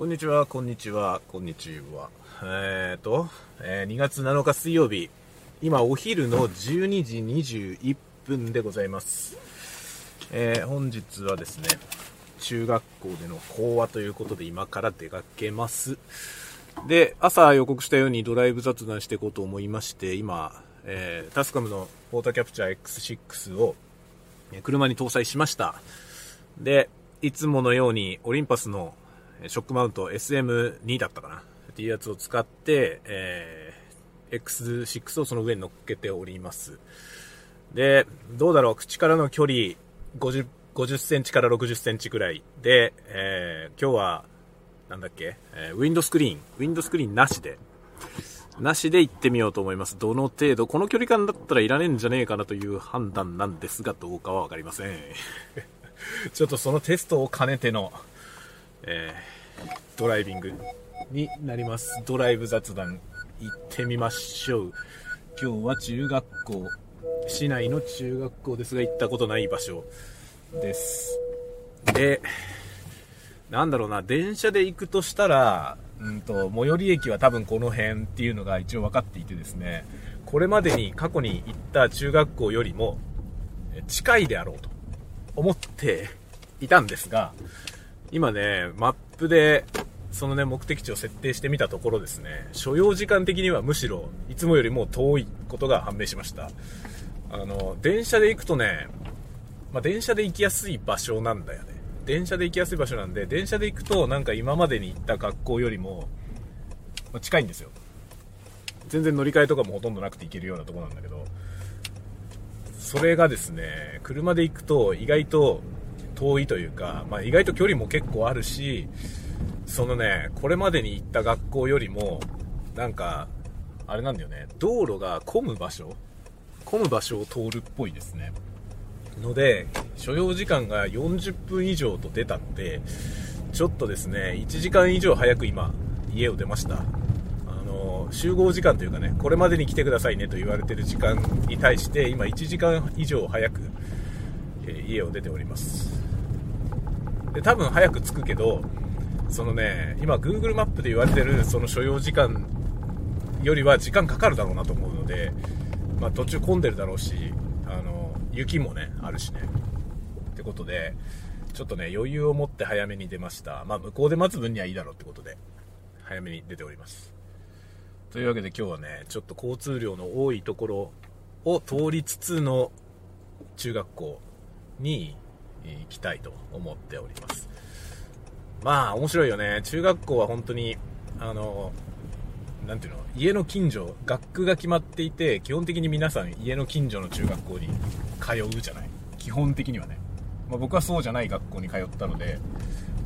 こんにちは、こんにちは、こんにちは。えーと、えー2月7日水曜日、今お昼の12時21分でございます。えー本日はですね、中学校での講話ということで今から出かけます。で、朝予告したようにドライブ雑談していこうと思いまして、今、えータスカムのポータキャプチャー X6 を車に搭載しました。で、いつものようにオリンパスのショックマウント SM2 だったかな。っていうやつを使って、えー X6 をその上に乗っけております。で、どうだろう、口からの距離50、50センチから60センチくらい。で、えー今日は、なんだっけ、えーウィンドスクリーン、ウィンドスクリーンなしで、なしで行ってみようと思います。どの程度、この距離感だったらいらねえんじゃねえかなという判断なんですが、どうかはわかりません。ちょっとそのテストを兼ねての、えードライビングになります。ドライブ雑談行ってみましょう。今日は中学校、市内の中学校ですが行ったことない場所です。で、なんだろうな、電車で行くとしたら、うんと、最寄り駅は多分この辺っていうのが一応分かっていてですね、これまでに過去に行った中学校よりも近いであろうと思っていたんですが、今ね、マップで、そのね、目的地を設定してみたところですね、所要時間的にはむしろ、いつもよりも遠いことが判明しました。あの、電車で行くとね、まあ、電車で行きやすい場所なんだよね。電車で行きやすい場所なんで、電車で行くと、なんか今までに行った学校よりも、ま近いんですよ。全然乗り換えとかもほとんどなくて行けるようなとこなんだけど、それがですね、車で行くと意外と遠いというか、まあ、意外と距離も結構あるし、そのね、これまでに行った学校よりも、なんか、あれなんだよね、道路が混む場所混む場所を通るっぽいですね。ので、所要時間が40分以上と出たんで、ちょっとですね、1時間以上早く今、家を出ました。あの、集合時間というかね、これまでに来てくださいねと言われてる時間に対して、今1時間以上早く、え家を出ております。で、多分早く着くけど、そのね、今 Google マップで言われてるその所要時間よりは時間かかるだろうなと思うので、まあ途中混んでるだろうし、あの、雪もね、あるしね。ってことで、ちょっとね、余裕を持って早めに出ました。まあ向こうで待つ分にはいいだろうってことで、早めに出ております。というわけで今日はね、ちょっと交通量の多いところを通りつつの中学校に行きたいと思っております。まあ面白いよね。中学校は本当に、あの、なんていうの、家の近所、学区が決まっていて、基本的に皆さん家の近所の中学校に通うじゃない？基本的にはね。まあ、僕はそうじゃない学校に通ったので、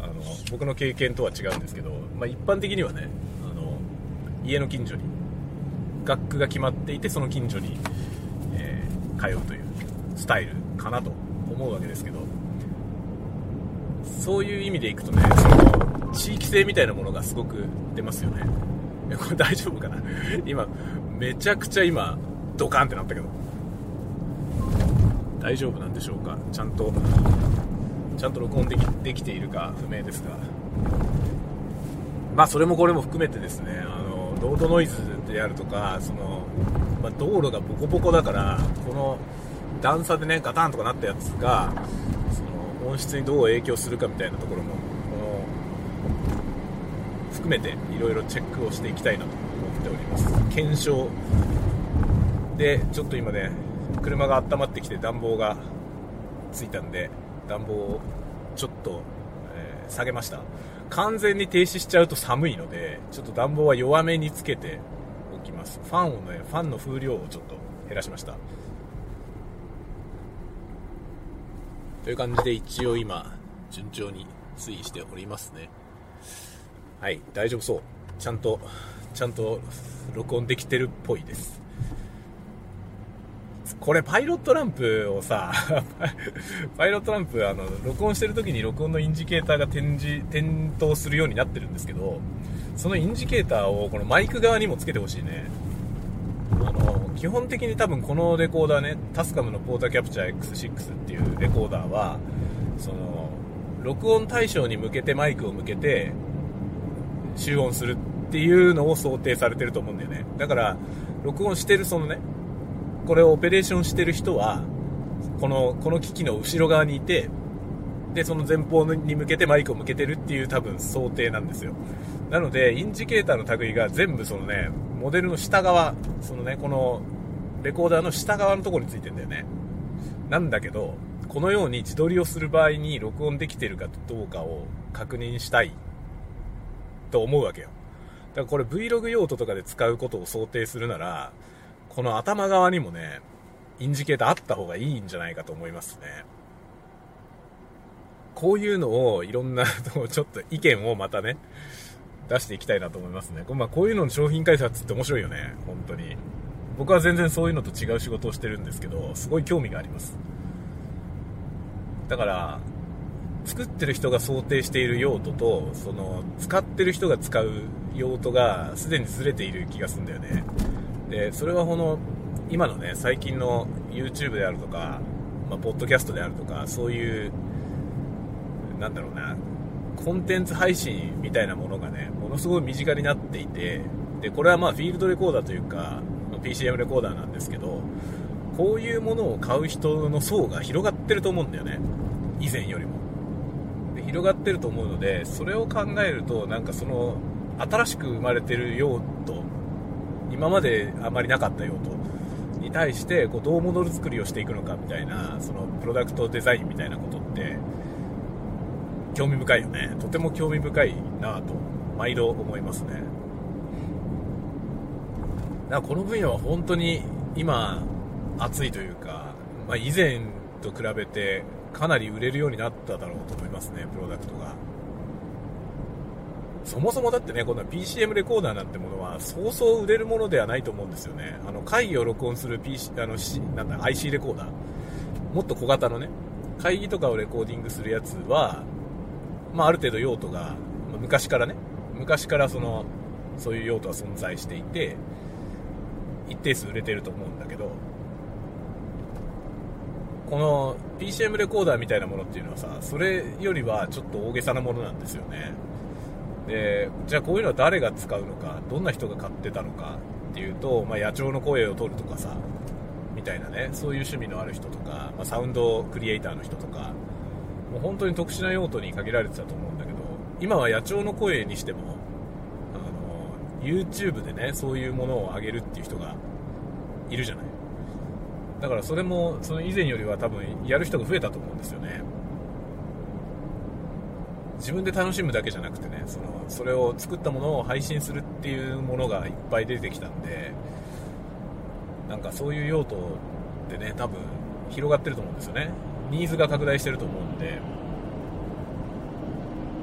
あの、僕の経験とは違うんですけど、まあ、一般的にはね、あの、家の近所に、学区が決まっていて、その近所に、えー通うというスタイルかなと思うわけですけど、そういう意味でいくとね、その、地域性みたいなものがすごく出ますよね。これ大丈夫かな？今、めちゃくちゃ今、ドカンってなったけど。大丈夫なんでしょうか？ちゃんと、ちゃんと録音できできているか不明ですが。まあ、それもこれも含めてですね、あの、ロードノイズであるとか、その、まあ、道路がボコボコだから、この段差でね、ガタンとかなったやつが、音質にどう影響するかみたいなところも、含めていろいろチェックをしていきたいなと思っております。検証で、ちょっと今ね、車が温まってきて暖房がついたんで、暖房をちょっと、え下げました。完全に停止しちゃうと寒いので、ちょっと暖房は弱めにつけておきます。ファンをね、ファンの風量をちょっと減らしました。という感じで一応今、順調に推移しておりますね。はい、大丈夫そう。ちゃんと、ちゃんと録音できてるっぽいです。これパイロットランプをさ、パイロットランプ、あの、録音してる時に録音のインジケーターが点字、点灯するようになってるんですけど、そのインジケーターをこのマイク側にもつけてほしいね。あの、基本的に多分このレコーダーね、タスカムのポータキャプチャー X6 っていうレコーダーは、その、録音対象に向けてマイクを向けて、集音するっていうのを想定されてると思うんだよね。だから録音してるそのねこれをオペレーションしてる人はこのこの機器の後ろ側にいてでその前方に向けてマイクを向けてるっていう多分想定なんですよ。なのでインジケーターの類が全部そのねモデルの下側そのねこのレコーダーの下側のところについてんだよね。なんだけどこのように自撮りをする場合に録音できてるかどうかを確認したい。と思うわけよ。だからこれ Vlog 用途とかで使うことを想定するならこの頭側にもねインジケーターあった方がいいんじゃないかと思いますね。こういうのをいろんな ちょっと意見をまたね出していきたいなと思いますね。まあ、こういうの商品開発って面白いよね。本当に。僕は全然そういうのと違う仕事をしてるんですけど、すごい興味があります。だから、作ってる人が想定している用途と、その、使ってる人が使う用途がすでにずれている気がするんだよね。で、それはこの、今のね、最近の YouTube であるとか、まあ、ポッドキャストであるとか、そういう、なんだろうな、コンテンツ配信みたいなものがね、ものすごい身近になっていて、で、これはまあフィールドレコーダーというか、PCM レコーダーなんですけど、こういうものを買う人の層が広がってると思うんだよね。以前よりも。で広がってると思うので、それを考えると、なんかその、新しく生まれてる用途、今まであまりなかった用途に対して、こう、どうモデル作りをしていくのかみたいな、その、プロダクトデザインみたいなことって、興味深いよね。とても興味深いなと、毎度思いますね。だからこの分野は本当に今、熱いというか、まあ、以前と比べてかなり売れるようになっただろうと思いますね、プロダクトが。そもそもだってね、この PCM レコーダーなんてものは、そうそう売れるものではないと思うんですよね。あの、会議を録音する PC、あの、なんだ、IC レコーダー。もっと小型のね、会議とかをレコーディングするやつは、まあ、ある程度用途が、まあ、昔からね、昔からその、そういう用途は存在していて、一定数売れてると思うんだけど、この PCM レコーダーみたいなものっていうのはさ、それよりはちょっと大げさなものなんですよね。で、じゃあこういうのは誰が使うのか、どんな人が買ってたのかっていうと、まあ、野鳥の声を取るとかさ、みたいなね、そういう趣味のある人とか、まあ、サウンドクリエイターの人とか、もう本当に特殊な用途に限られてたと思うんだけど、今は野鳥の声にしても、あの、YouTube でね、そういうものを上げるっていう人がいるじゃない。だからそれも、その以前よりは多分やる人が増えたと思うんですよね。自分で楽しむだけじゃなくてね、その、それを作ったものを配信するっていうものがいっぱい出てきたんで、なんかそういう用途でね、多分広がってると思うんですよね。ニーズが拡大してると思うんで、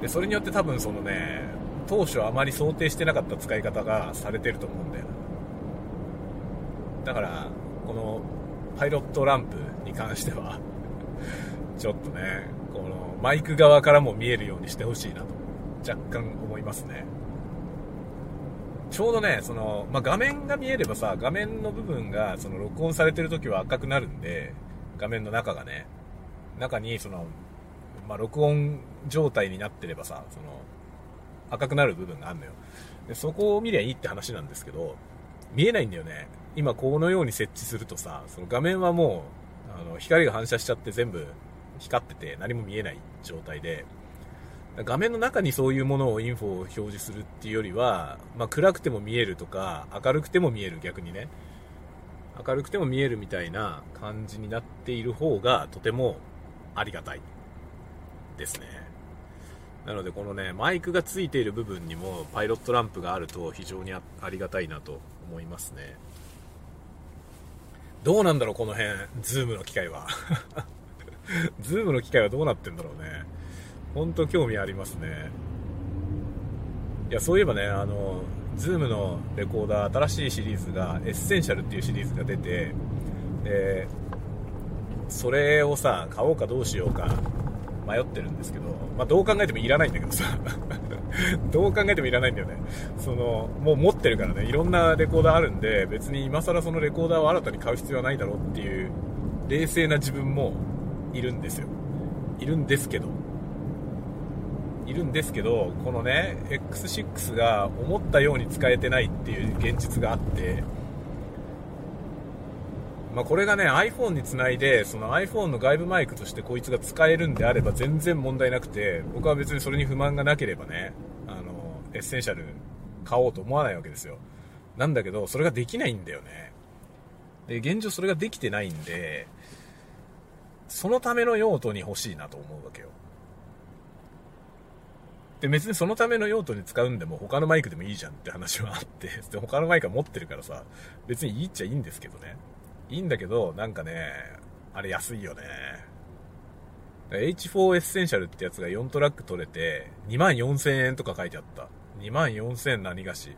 で、それによって多分そのね、当初あまり想定してなかった使い方がされてると思うんだよだから、このパイロットランプに関しては ちょっとね、このマイク側からも見えるようにしてほしいなと、若干思いますね。ちょうどね、その、まあ、画面が見えればさ、画面の部分が、その、録音されてる時は赤くなるんで、画面の中がね、中に、その、まあ、録音状態になってればさ、その、赤くなる部分があるのよ。で、そこを見りゃいいって話なんですけど、見えないんだよね。今このように設置するとさ、その画面はもう、あの、光が反射しちゃって全部光ってて何も見えない状態で、画面の中にそういうものをインフォを表示するっていうよりは、まあ、暗くても見えるとか、明るくても見える逆にね。明るくても見えるみたいな感じになっている方がとてもありがたいですね。なのでこのね、マイクがついている部分にもパイロットランプがあると非常にありがたいなと思いますね。どうなんだろう、この辺、 ZOOM の機械は。ZOOM の機械はどうなってんだろうね。ほんと興味ありますね。いや、そういえばね、あの、 ZOOM のレコーダー、新しいシリーズが、 Essential っていうシリーズが出て、で、それをさ、買おうかどうしようか迷ってるんですけど、まあ、どう考えてもいらないんだけどさ どう考えてもいらないんだよね。その、もう持ってるからね、いろんなレコーダーあるんで、別に今更そのレコーダーを新たに買う必要はないだろうっていう、冷静な自分もいるんですよ。いるんですけど。いるんですけどこのね X6 が思ったように使えてないっていう現実があってまあ、これがね iPhone につないでその iPhone の外部マイクとしてこいつが使えるんであれば全然問題なくて僕は別にそれに不満がなければねあの Essential 買おうと思わないわけですよ。なんだけどそれができないんだよね。で現状それができてないんでそのための用途に欲しいなと思うわけよ。で別にそのための用途に使うんでも他のマイクでもいいじゃんって話はあってで他のマイクは持ってるからさ別にいいっちゃいいんですけどね。いいんだけど、なんかね、あれ安いよね。H4 エッセンシャルってやつが4トラック取れて、24000円とか書いてあった。24000何がし。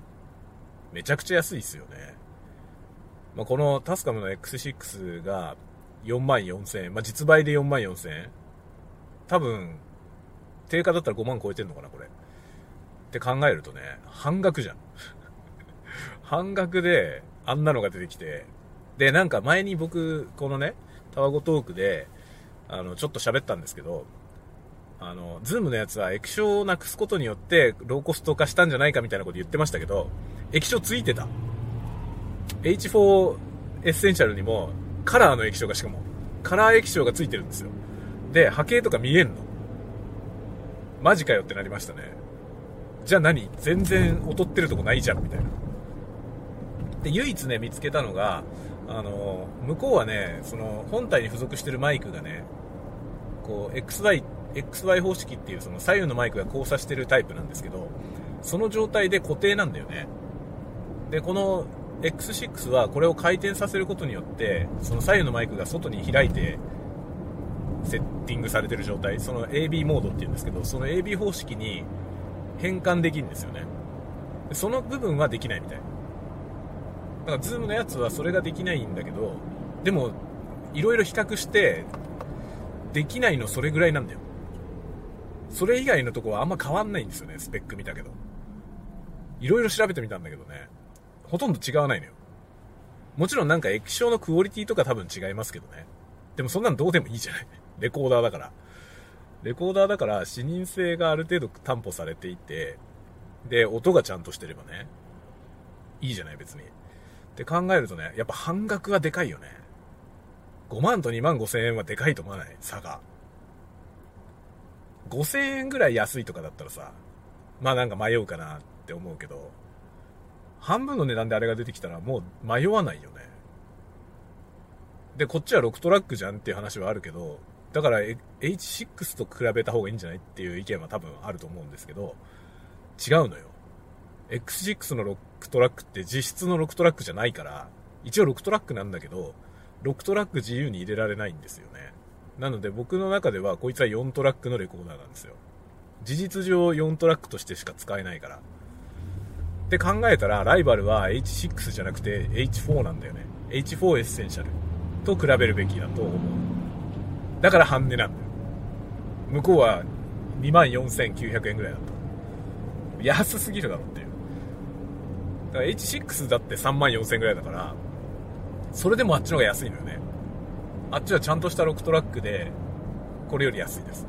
めちゃくちゃ安いっすよね。まあ、このタスカムの X6 が4万4000円。まあ、実売で4万4000円。多分、定価だったら5万超えてんのかな、これ。って考えるとね、半額じゃん。半額であんなのが出てきて、で、なんか前に僕、このね、タワゴトークで、あの、ちょっと喋ったんですけど、あの、 ZOOM のやつは液晶をなくすことによってローコスト化したんじゃないかみたいなこと言ってましたけど、液晶ついてた。H4 エッセンシャルにもカラーの液晶がしかも、カラー液晶がついてるんですよ。で、波形とか見えんの。マジかよってなりましたね。じゃあ何？全然劣ってるとこないじゃんみたいな。で、唯一ね、見つけたのが、あの向こうはねその本体に付属してるマイクがねこう XY, XY 方式っていうその左右のマイクが交差してるタイプなんですけどその状態で固定なんだよね。でこの X6 はこれを回転させることによってその左右のマイクが外に開いてセッティングされてる状態。その AB モードっていうんですけどその AB 方式に変換できるんですよね。その部分はできないみたい。だから ZOOM のやつはそれができないんだけどでもいろいろ比較してできないのそれぐらいなんだよ。それ以外のとこはあんま変わんないんですよねスペック見たけど。いろいろ調べてみたんだけどね。ほとんど違わないのよ。もちろんなんか液晶のクオリティとか多分違いますけどね。でもそんなのどうでもいいじゃない。レコーダーだから。レコーダーだから視認性がある程度担保されていてで音がちゃんとしてればねいいじゃない別に。って考えるとね、やっぱ半額はでかいよね。5万と2万5千円はでかいと思わない？差が。5千円ぐらい安いとかだったらさ、まあなんか迷うかなって思うけど、半分の値段であれが出てきたらもう迷わないよね。で、こっちは6トラックじゃんっていう話はあるけど、だから H6 と比べた方がいいんじゃない？っていう意見は多分あると思うんですけど、違うのよ。X6 の6トラックって実質の6トラックじゃないから、一応6トラックなんだけど、6トラック自由に入れられないんですよね。なので僕の中ではこいつは4トラックのレコーダーなんですよ。事実上4トラックとしてしか使えないから。って考えたら、ライバルは H6 じゃなくて H4 なんだよね。H4 エッセンシャルと比べるべきだと思う。だから半値なんだよ。向こうは24,900円ぐらいだった。安すぎるだろっていう。だから H6 だって3万4000円ぐらいだから、それでもあっちの方が安いのよね。あっちはちゃんとした6トラックで、これより安いです。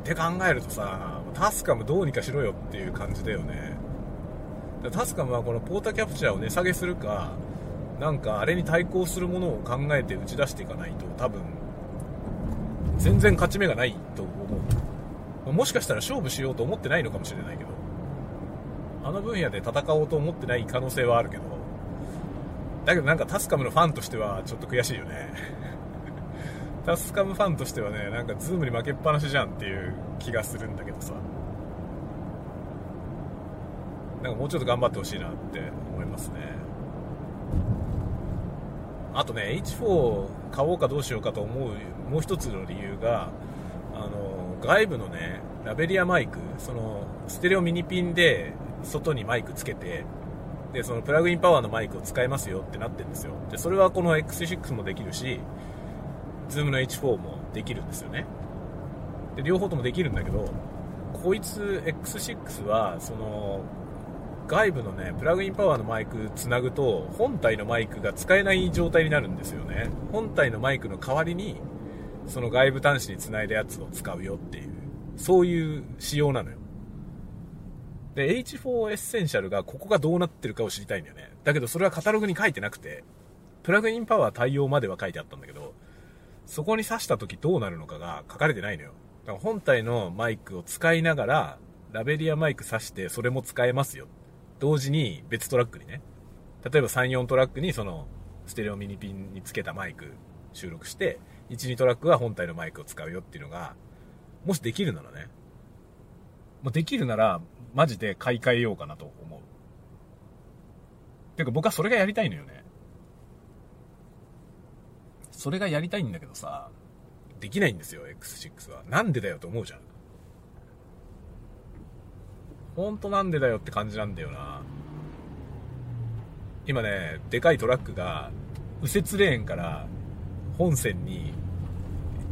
って考えるとさ、タスカムどうにかしろよっていう感じだよね。タスカムはこのポータキャプチャーを値下げするか、なんかあれに対抗するものを考えて打ち出していかないと多分、全然勝ち目がないと思う。もしかしたら勝負しようと思ってないのかもしれないけど。あの分野で戦おうと思ってない可能性はあるけど、だけどなんかタスカムのファンとしてはちょっと悔しいよね。タスカムファンとしてはね、なんかズームに負けっぱなしじゃんっていう気がするんだけどさ。なんかもうちょっと頑張ってほしいなって思いますね。あとね、H4 買おうかどうしようかと思うもう一つの理由が、あの、外部のね、ラベリアマイク、その、ステレオミニピンで外にマイクつけて、で、そのプラグインパワーのマイクを使えますよってなってるんですよ。で、それはこの X6 もできるし、Zoom の H4 もできるんですよね。で、両方ともできるんだけど、こいつ X6 は、その、外部のね、プラグインパワーのマイクつなぐと、本体のマイクが使えない状態になるんですよね。本体のマイクの代わりに、その外部端子につないだやつを使うよっていう。そういう仕様なのよ。で、H4 エッセンシャルがここがどうなってるかを知りたいんだよね。だけどそれはカタログに書いてなくて、プラグインパワー対応までは書いてあったんだけど、そこに挿した時どうなるのかが書かれてないのよ。だから本体のマイクを使いながら、ラベリアマイク挿してそれも使えますよ。同時に別トラックにね。例えば3、4トラックにそのステレオミニピンにつけたマイク収録して、1、2トラックは本体のマイクを使うよっていうのが、もしできるならね。もうできるなら、マジで買い替えようかなと思う。てか僕はそれがやりたいのよね。それがやりたいんだけどさ、できないんですよ、X6 は。なんでだよと思うじゃん。ほんとなんでだよって感じなんだよな。今ね、でかいトラックが、右折レーンから本線に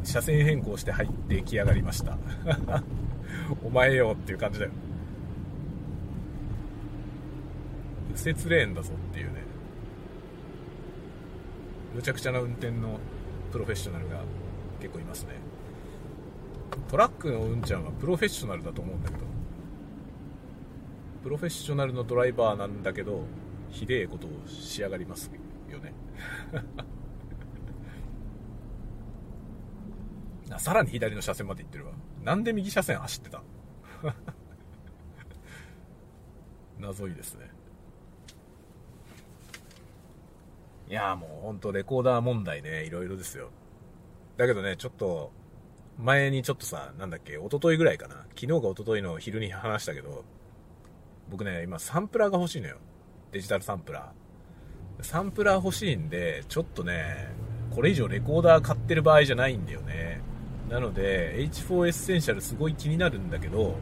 車線変更して入ってきやがりました。お前よっていう感じだよ。右折レーンだぞっていうね。むちゃくちゃな運転のプロフェッショナルが結構いますね。トラックのうんちゃんはプロフェッショナルだと思うんだけど、プロフェッショナルのドライバーなんだけど、ひでえことをしやがりますよね。さらに左の車線まで行ってるわ。なんで右車線走ってた？謎いですね。いやもうほんとレコーダー問題ね、いろいろですよ。だけどね、ちょっと、前にちょっとさ、なんだっけ、一昨日ぐらいかな。昨日か一昨日の昼に話したけど、僕ね、今サンプラーが欲しいのよ。デジタルサンプラー。サンプラー欲しいんで、ちょっとね、これ以上レコーダー買ってる場合じゃないんだよね。なので、H4 エッセンシャルすごい気になるんだけど、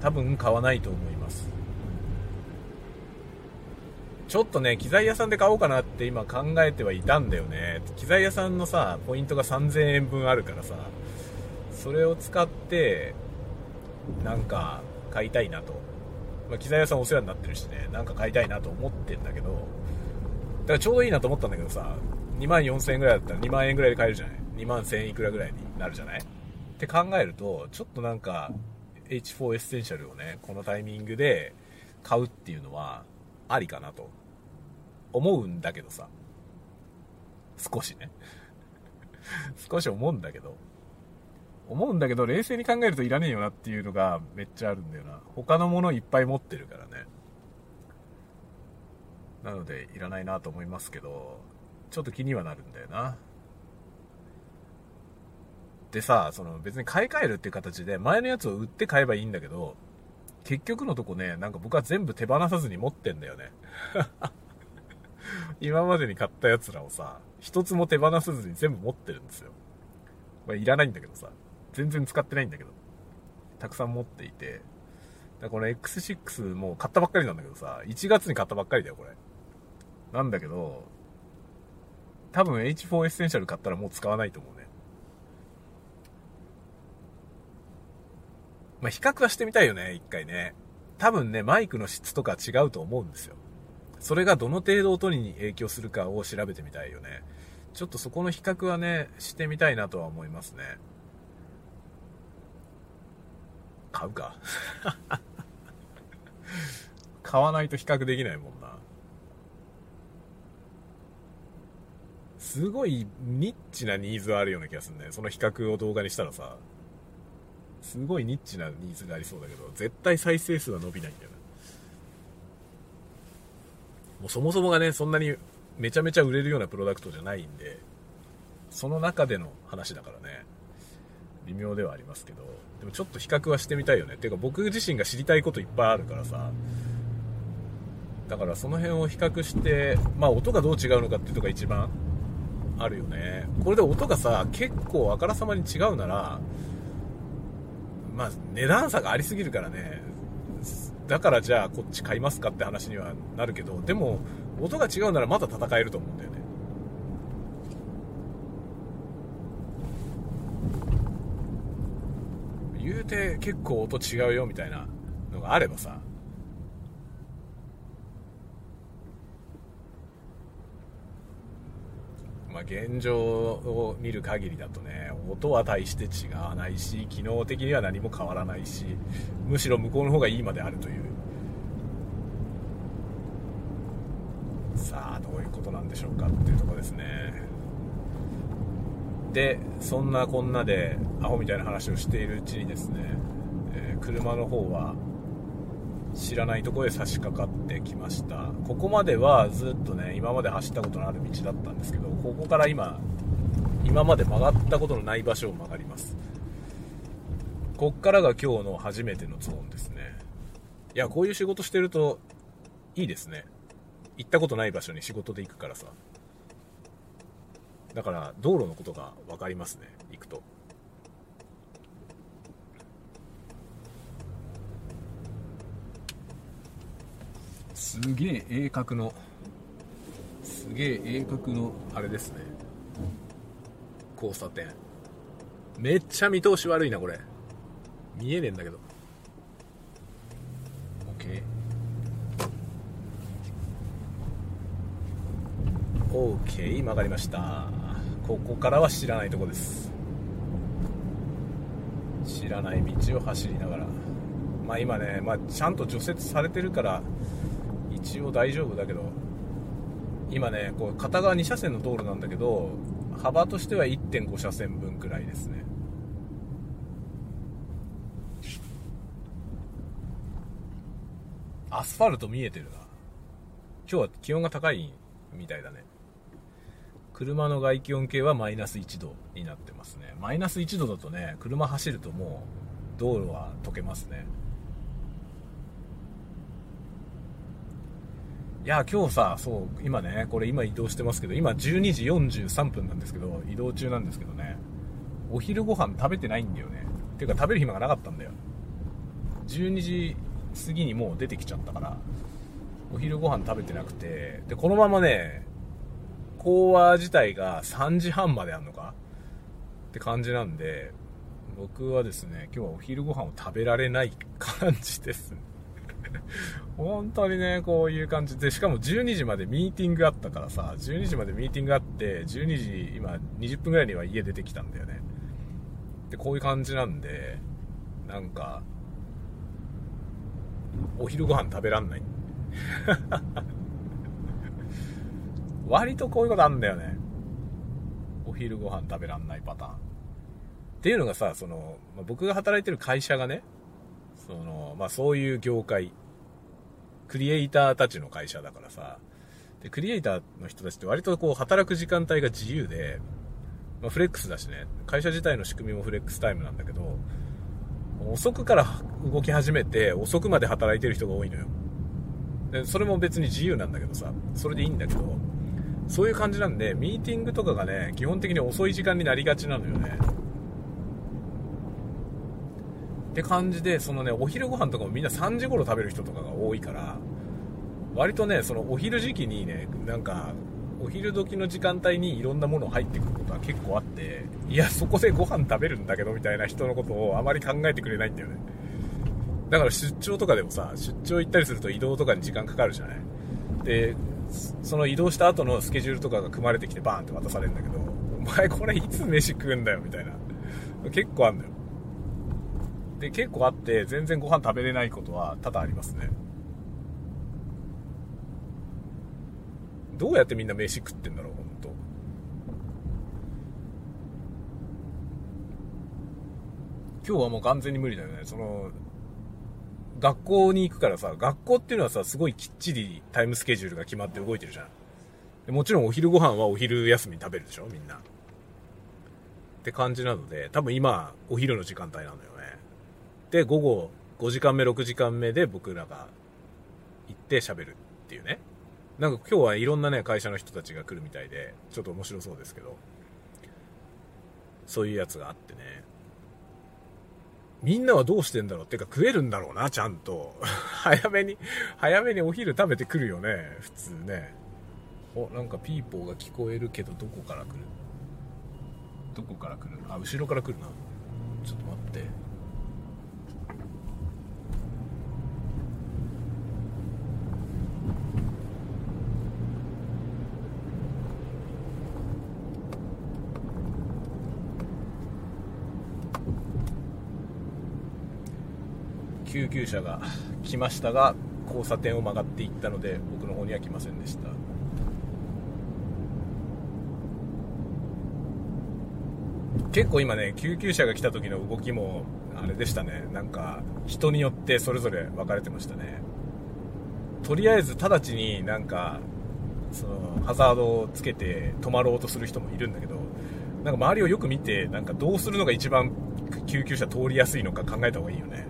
多分買わないと思います。ちょっとね、機材屋さんで買おうかなって今考えてはいたんだよね。機材屋さんのさ、ポイントが3000円分あるからさ、それを使って、なんか買いたいなと。まあ、機材屋さんお世話になってるしね、なんか買いたいなと思ってんだけど、だからちょうどいいなと思ったんだけどさ、2万4000円ぐらいだったら2万円ぐらいで買えるじゃない ?2 万1000円いくらぐらいになるじゃない？って考えると、ちょっとなんか、H4 エッセンシャルをね、このタイミングで買うっていうのは、ありかなと。思うんだけどさ。少しね。少し思うんだけど。思うんだけど、冷静に考えるといらねえよなっていうのがめっちゃあるんだよな。他のものいっぱい持ってるからね。なので、いらないなと思いますけど、ちょっと気にはなるんだよな。でさ、その別に買い替えるっていう形で前のやつを売って買えばいいんだけど、結局のとこね、なんか僕は全部手放さずに持ってんだよね。今までに買ったやつらをさ、一つも手放さずに全部持ってるんですよ。まあ、いらないんだけどさ、全然使ってないんだけど、たくさん持っていて、だこの X6 もう買ったばっかりなんだけどさ、1月に買ったばっかりだよ、これ。なんだけど、多分 H4 エッセンシャル買ったらもう使わないと思うね。まあ、比較はしてみたいよね、一回ね。多分ね、マイクの質とか違うと思うんですよ。それがどの程度音に影響するかを調べてみたいよね。ちょっとそこの比較はね、してみたいなとは思いますね。買うか。買わないと比較できないもんな。すごいニッチなニーズはあるような気がするね。その比較を動画にしたらさ。すごいニッチなニーズがありそうだけど、絶対再生数は伸びないんだよな。もうそもそもがね、そんなにめちゃめちゃ売れるようなプロダクトじゃないんで、その中での話だからね、微妙ではありますけど、でもちょっと比較はしてみたいよね。っていうか僕自身が知りたいこといっぱいあるからさ、だからその辺を比較して、まあ音がどう違うのかっていうのが一番あるよね。これで音がさ、結構あからさまに違うなら、まあ値段差がありすぎるからね、だからじゃあこっち買いますかって話にはなるけど、でも、音が違うならまだ戦えると思うんだよね。言うて結構音違うよみたいなのがあればさ、まあ、現状を見る限りだとね音は大して違わないし機能的には何も変わらないしむしろ向こうの方がいいまであるという。さあどういうことなんでしょうかっていうとこですね。でそんなこんなでアホみたいな話をしているうちにですね、えー、車の方は知らないところへ差し掛かってきました。ここまではずっとね今まで走ったことのある道だったんですけどここから今今まで曲がったことのない場所を曲がります。こっからが今日の初めてのゾーンですね。いやこういう仕事してるといいですね。行ったことない場所に仕事で行くからさ。だから道路のことが分かりますね行くと。すげえ鋭角のすげえ鋭角のあれですね。交差点。めっちゃ見通し悪いなこれ。見えねえんだけど。OK OK 曲がりました。ここからは知らないとこです。知らない道を走りながら。まあ今ね、まあ、ちゃんと除雪されてるから一応大丈夫だけど今ねこう片側2車線の道路なんだけど幅としては1.5車線分くらいですね。アスファルト見えてるな。今日は気温が高いみたいだね。車の外気温計はマイナス1度になってますね。マイナス1度だとね車走るともう道路は溶けますね。いや、今日さ、そう、今ね、これ今移動してますけど、今12時43分なんですけど、移動中なんですけどね、お昼ご飯食べてないんだよね。ていうか食べる暇がなかったんだよ。12時過ぎにもう出てきちゃったから、お昼ご飯食べてなくて、で、このままね、講話自体が3時半まであんのか？って感じなんで、僕はですね、今日はお昼ご飯を食べられない感じですね。本当にね、こういう感じで、しかも12時までミーティングあったからさ、12時までミーティングあって、12時、今20分ぐらいには家出てきたんだよね。で、こういう感じなんで、なんか、お昼ご飯食べらんない。割とこういうことあんだよね。お昼ご飯食べらんないパターン。っていうのがさ、その、ま、僕が働いてる会社がね、その、まあそういう業界、クリエイターたちの会社だからさ、で、クリエイターの人たちって割とこう働く時間帯が自由で、まあ、フレックスだしね、会社自体の仕組みもフレックスタイムなんだけど、遅くから動き始めて、遅くまで働いてる人が多いのよ。で、それも別に自由なんだけどさ、それでいいんだけど、そういう感じなんで、ミーティングとかがね、基本的に遅い時間になりがちなのよね。って感じで、そのね、お昼ご飯とかもみんな3時頃食べる人とかが多いから、割とね、そのお昼時期にね、なんか、お昼時の時間帯にいろんなもの入ってくることは結構あって、いや、そこでご飯食べるんだけどみたいな人のことをあまり考えてくれないんだよね。だから出張とかでもさ、出張行ったりすると移動とかに時間かかるじゃないで、その移動した後のスケジュールとかが組まれてきてバーンって渡されるんだけど、お前これいつ飯食うんだよみたいな。結構あんだよ。で、結構あって、全然ご飯食べれないことは多々ありますね。どうやってみんな飯食ってんだろう、本当今日はもう完全に無理だよね。その、学校に行くからさ、学校っていうのはさ、すごいきっちりタイムスケジュールが決まって動いてるじゃん。もちろんお昼ご飯はお昼休みに食べるでしょ、みんな。って感じなので、多分今、お昼の時間帯なのよ。で、午後5時間目、6時間目で僕らが行って喋るっていうね。なんか今日はいろんなね、会社の人たちが来るみたいで、ちょっと面白そうですけど、そういうやつがあってね。みんなはどうしてんだろう？っていうか食えるんだろうな、ちゃんと。早めに、早めにお昼食べてくるよね、普通ね。お、なんかピーポーが聞こえるけど、どこから来る？どこから来る？あ、後ろから来るな。ちょっと待って。救急車が来ましたが交差点を曲がっていったので僕の方には来ませんでした。結構今ね救急車が来た時の動きもあれでしたね。なんか人によってそれぞれ分かれてましたね。とりあえず直ちになんかそのハザードをつけて止まろうとする人もいるんだけどなんか周りをよく見てなんかどうするのが一番救急車通りやすいのか考えた方がいいよね。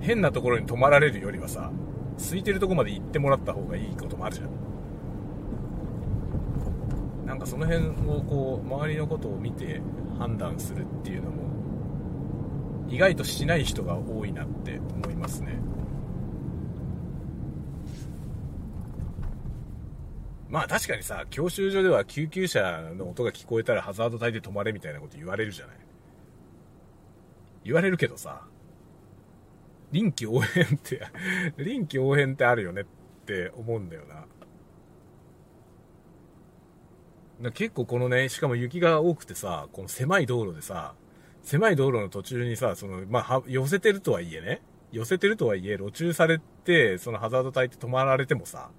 変なところに止まられるよりはさ空いてるとこまで行ってもらった方がいいこともあるじゃんなんかその辺をこう周りのことを見て判断するっていうのも意外としない人が多いなって思いますねまあ確かにさ、教習所では救急車の音が聞こえたらハザード帯で止まれみたいなこと言われるじゃない。言われるけどさ、臨機応変って 臨機応変ってあるよねって思うんだよな。結構このね、しかも雪が多くてさ、この狭い道路でさ、狭い道路の途中にさ、その、まあ、寄せてるとはいえね、寄せてるとはいえ、路駐されて、そのハザード帯って止まられてもさ、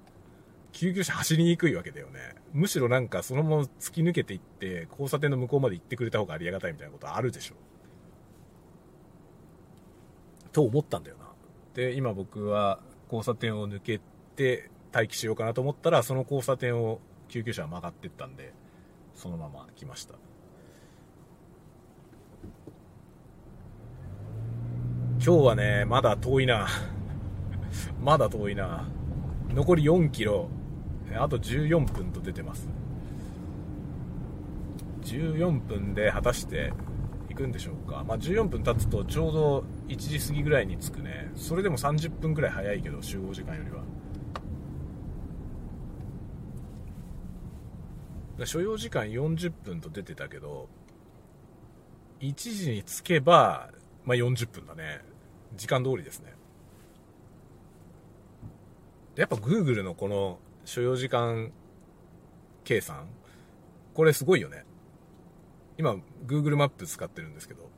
救急車走りにくいわけだよね。むしろなんかそのまま突き抜けていって、交差点の向こうまで行ってくれた方がありがたいみたいなことあるでしょ。と思ったんだよな。で、今僕は交差点を抜けて待機しようかなと思ったら、その交差点を救急車は曲がってったんで、そのまま来ました。今日はね、まだ遠いな。まだ遠いな。残り4キロあと14分と出てます14分で果たして行くんでしょうか、まあ、14分経つとちょうど1時過ぎぐらいに着くね。それでも30分ぐらい早いけど集合時間よりは。所要時間40分と出てたけど1時に着けば、まあ、40分だね。時間通りですね。やっぱ Google のこの所要時間計算、これすごいよね。今、Google マップ使ってるんですけど、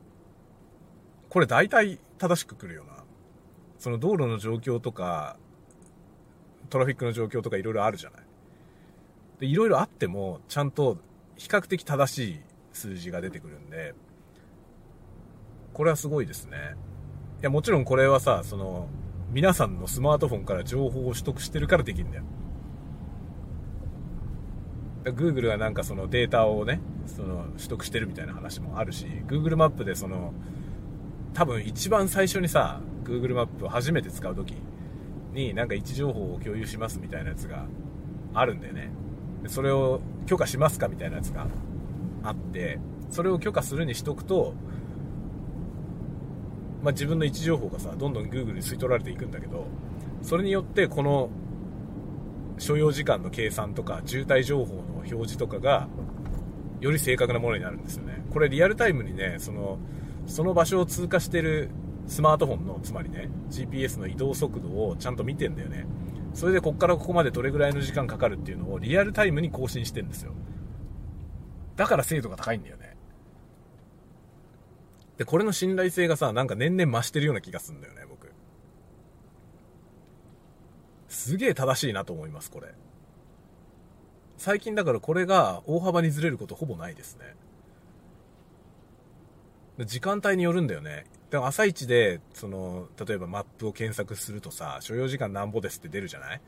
これ大体正しく来るよな。その道路の状況とか、トラフィックの状況とかいろいろあるじゃない。で、いろいろあっても、ちゃんと比較的正しい数字が出てくるんで、これはすごいですね。いや、もちろんこれはさ、その、皆さんのスマートフォンから情報を取得してるからできるんだよ。Google はなんかそのデータをね、その取得してるみたいな話もあるし、Google マップでその、多分一番最初にさ、Google マップを初めて使う時になんか位置情報を共有しますみたいなやつがあるんだよね。でそれを許可しますかみたいなやつがあって、それを許可するにしとくと、まあ、自分の位置情報がさ、どんどん Google に吸い取られていくんだけど、それによってこの所要時間の計算とか渋滞情報の表示とかがより正確なものになるんですよねこれリアルタイムにねそのその場所を通過してるスマートフォンのつまりね GPS の移動速度をちゃんと見てんだよねそれでこっからここまでどれぐらいの時間かかるっていうのをリアルタイムに更新してんですよだから精度が高いんだよねでこれの信頼性がさなんか年々増してるような気がするんだよね僕すげえ正しいなと思います、これ。最近だからこれが大幅にずれることほぼないですね。時間帯によるんだよね。でも朝一で、その、例えばマップを検索するとさ、所要時間なんぼですって出るじゃない？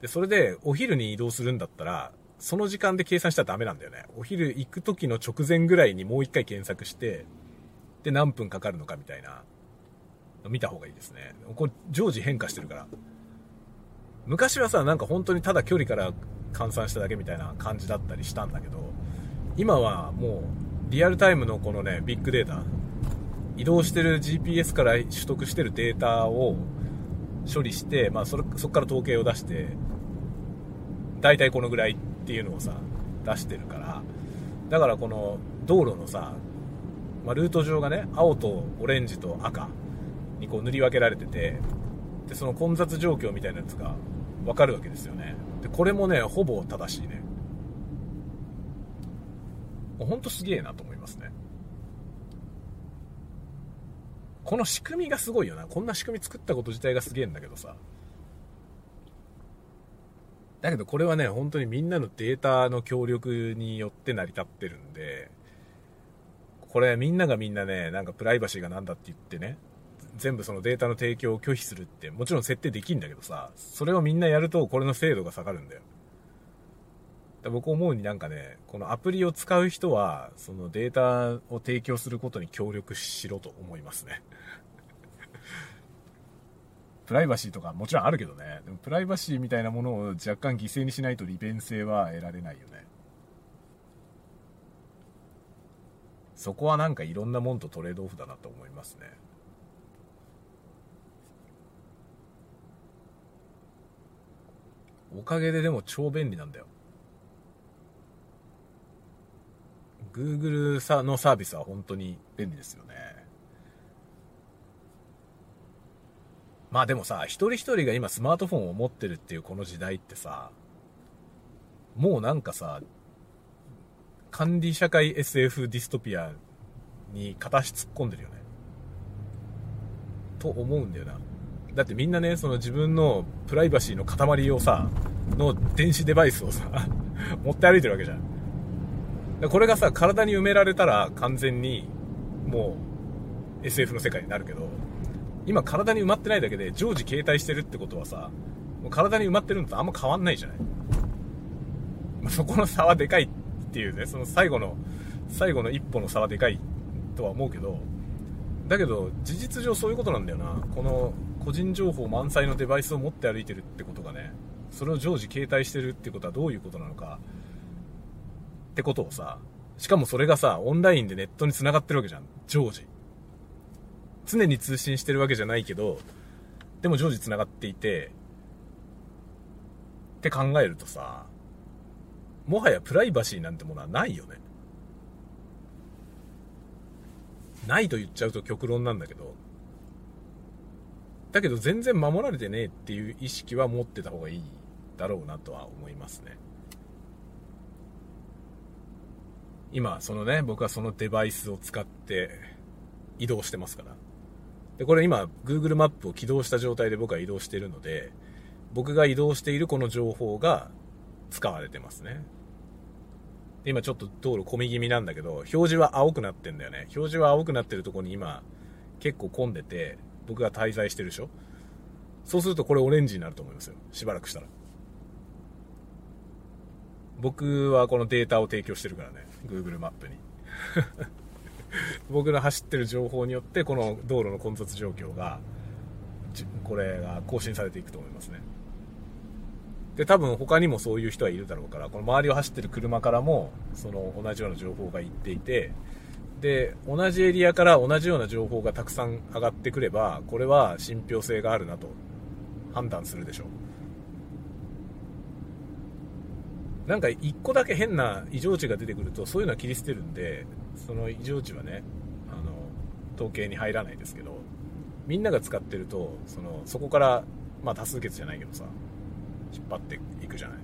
で、それでお昼に移動するんだったら、その時間で計算したらダメなんだよね。お昼行く時の直前ぐらいにもう一回検索して、で、何分かかるのかみたいな、見た方がいいですね。これ、常時変化してるから。昔はさ、なんか本当にただ距離から換算しただけみたいな感じだったりしたんだけど、今はもうリアルタイムのこのね、ビッグデータ、移動してる GPS から取得してるデータを処理して、まあそれ、そこから統計を出して、大体このぐらいっていうのをさ、出してるから、だからこの道路のさ、まあ、ルート上がね、青とオレンジと赤にこう塗り分けられてて、で、その混雑状況みたいなやつがわかるわけですよね。で、これもね、ほぼ正しいね。ほんとすげえなと思いますね。この仕組みがすごいよな。こんな仕組み作ったこと自体がすげえんだけどさ。だけどこれはね、本当にみんなのデータの協力によって成り立ってるんで、これみんながみんなね、なんかプライバシーがなんだって言ってね、全部そのデータの提供を拒否するってもちろん設定できるんだけどさ、それをみんなやるとこれの精度が下がるんだよ。僕思うになんかね、このアプリを使う人は、そのデータを提供することに協力しろと思いますね。プライバシーとかもちろんあるけどね。でもプライバシーみたいなものを若干犠牲にしないと利便性は得られないよね。そこはなんかいろんなもんとトレードオフだなと思いますね。おかげででも超便利なんだよ。Google さのサービスは本当に便利ですよね。まあでもさ、一人一人が今スマートフォンを持ってるっていうこの時代ってさ、もうなんかさ、管理社会 SF ディストピアに片足突っ込んでるよね。と思うんだよな。だってみんなね、その自分のプライバシーの塊をさ、の電子デバイスをさ、持って歩いてるわけじゃん。これがさ、体に埋められたら完全にもう SF の世界になるけど、今体に埋まってないだけで常時携帯してるってことはさ、もう体に埋まってるのとあんま変わんないじゃない？まあ、そこの差はでかいっていうね、その最後の、最後の一歩の差はでかいとは思うけど、だけど事実上そういうことなんだよな。この個人情報満載のデバイスを持って歩いてるってことがねそれを常時携帯してるってことはどういうことなのかってことをさしかもそれがさオンラインでネットに繋がってるわけじゃん。常時。常に通信してるわけじゃないけどでも常時繋がっていてって考えるとさもはやプライバシーなんてものはないよね。ないと言っちゃうと極論なんだけど。だけど全然守られてねえっていう意識は持ってた方がいいだろうなとは思いますね。今、そのね、僕はそのデバイスを使って移動してますから。で、これ今、Google マップを起動した状態で僕は移動しているので、僕が移動しているこの情報が使われてますね。で今ちょっと道路混み気味なんだけど、表示は青くなってんだよね。表示は青くなってるとこに今、結構混んでて、僕が滞在してるでしょそうするとこれオレンジになると思いますよ。しばらくしたら。僕はこのデータを提供してるからね。Google マップに。僕の走ってる情報によってこの道路の混雑状況がこれが更新されていくと思いますねで多分他にもそういう人はいるだろうからこの周りを走ってる車からもその同じような情報がいっていてで、同じエリアから同じような情報がたくさん上がってくれば、これは信憑性があるなと判断するでしょう。なんか一個だけ変な異常値が出てくると、そういうのは切り捨てるんで、その異常値はね、あの、統計に入らないですけど、みんなが使ってると、その、そこから、まあ多数決じゃないけどさ、引っ張っていくじゃない。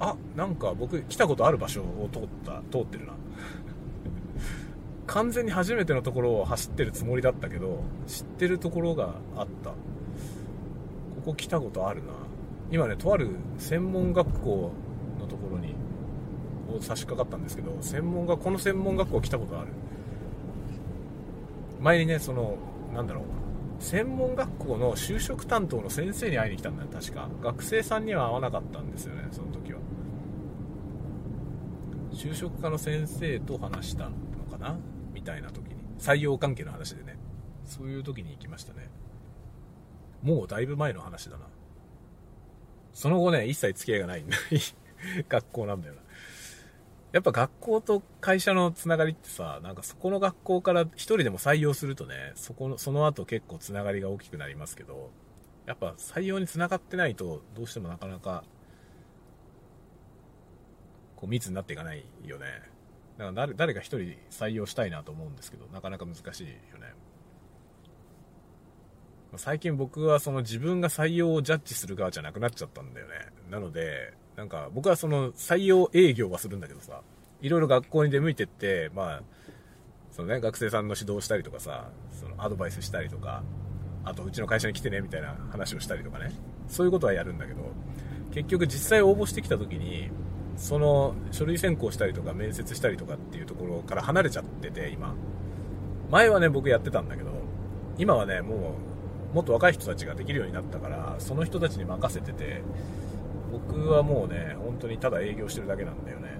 あ、なんか僕来たことある場所を通った、通ってるな。完全に初めてのところを走ってるつもりだったけど知ってるところがあったここ来たことあるな今ねとある専門学校のところに差し掛かったんですけど専門学この専門学校来たことある。前にねそのなんだろう。専門学校の就職担当の先生に会いに来たんだよ確か。学生さんには会わなかったんですよねその時は。就職科の先生と話したのかな？みたいな時に。採用関係の話でね。そういう時に行きましたね。もうだいぶ前の話だな。その後ね一切付き合いがない。学校なんだよな。やっぱ学校と会社のつながりってさなんかそこの学校から一人でも採用するとねそこのその後結構つながりが大きくなりますけどやっぱ採用につながってないとどうしてもなかなかこう密になっていかないよね。だから誰誰か一人採用したいなと思うんですけどなかなか難しいよね。最近僕はその自分が採用をジャッジする側じゃなくなっちゃったんだよねなのでなんか僕はその採用営業はするんだけどさいろいろ学校に出向いてってまあそのね、学生さんの指導したりとかさ、そのアドバイスしたりとか、あとうちの会社に来てねみたいな話をしたりとかね、そういうことはやるんだけど、結局実際応募してきた時に、その書類選考したりとか面接したりとかっていうところから離れちゃってて、今。前はね、僕やってたんだけど、今はね、もう、もっと若い人たちができるようになったから、その人たちに任せてて、僕はもうね、本当にただ営業してるだけなんだよね。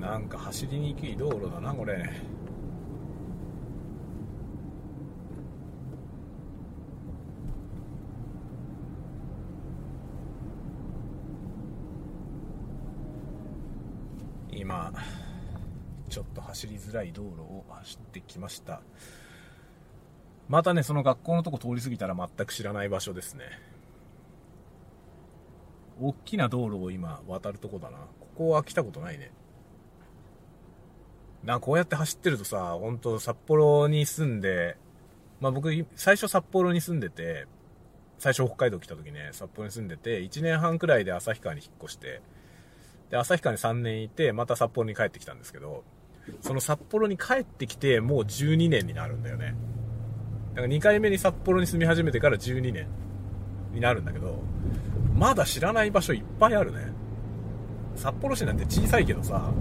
なんか走りにくい道路だなこれ今ちょっと走りづらい道路を走ってきました。またねその学校のとこ通り過ぎたら全く知らない場所ですね。大きな道路を今渡るとこだな。ここは来たことないね。なこうやって走ってるとさ、本当札幌に住んで、まあ僕、最初札幌に住んでて、最初北海道来た時ね、札幌に住んでて、1年半くらいで旭川に引っ越して、で、旭川に3年いて、また札幌に帰ってきたんですけど、その札幌に帰ってきて、もう12年になるんだよね。だから2回目に札幌に住み始めてから12年になるんだけど、まだ知らない場所いっぱいあるね。札幌市なんて小さいけどさ、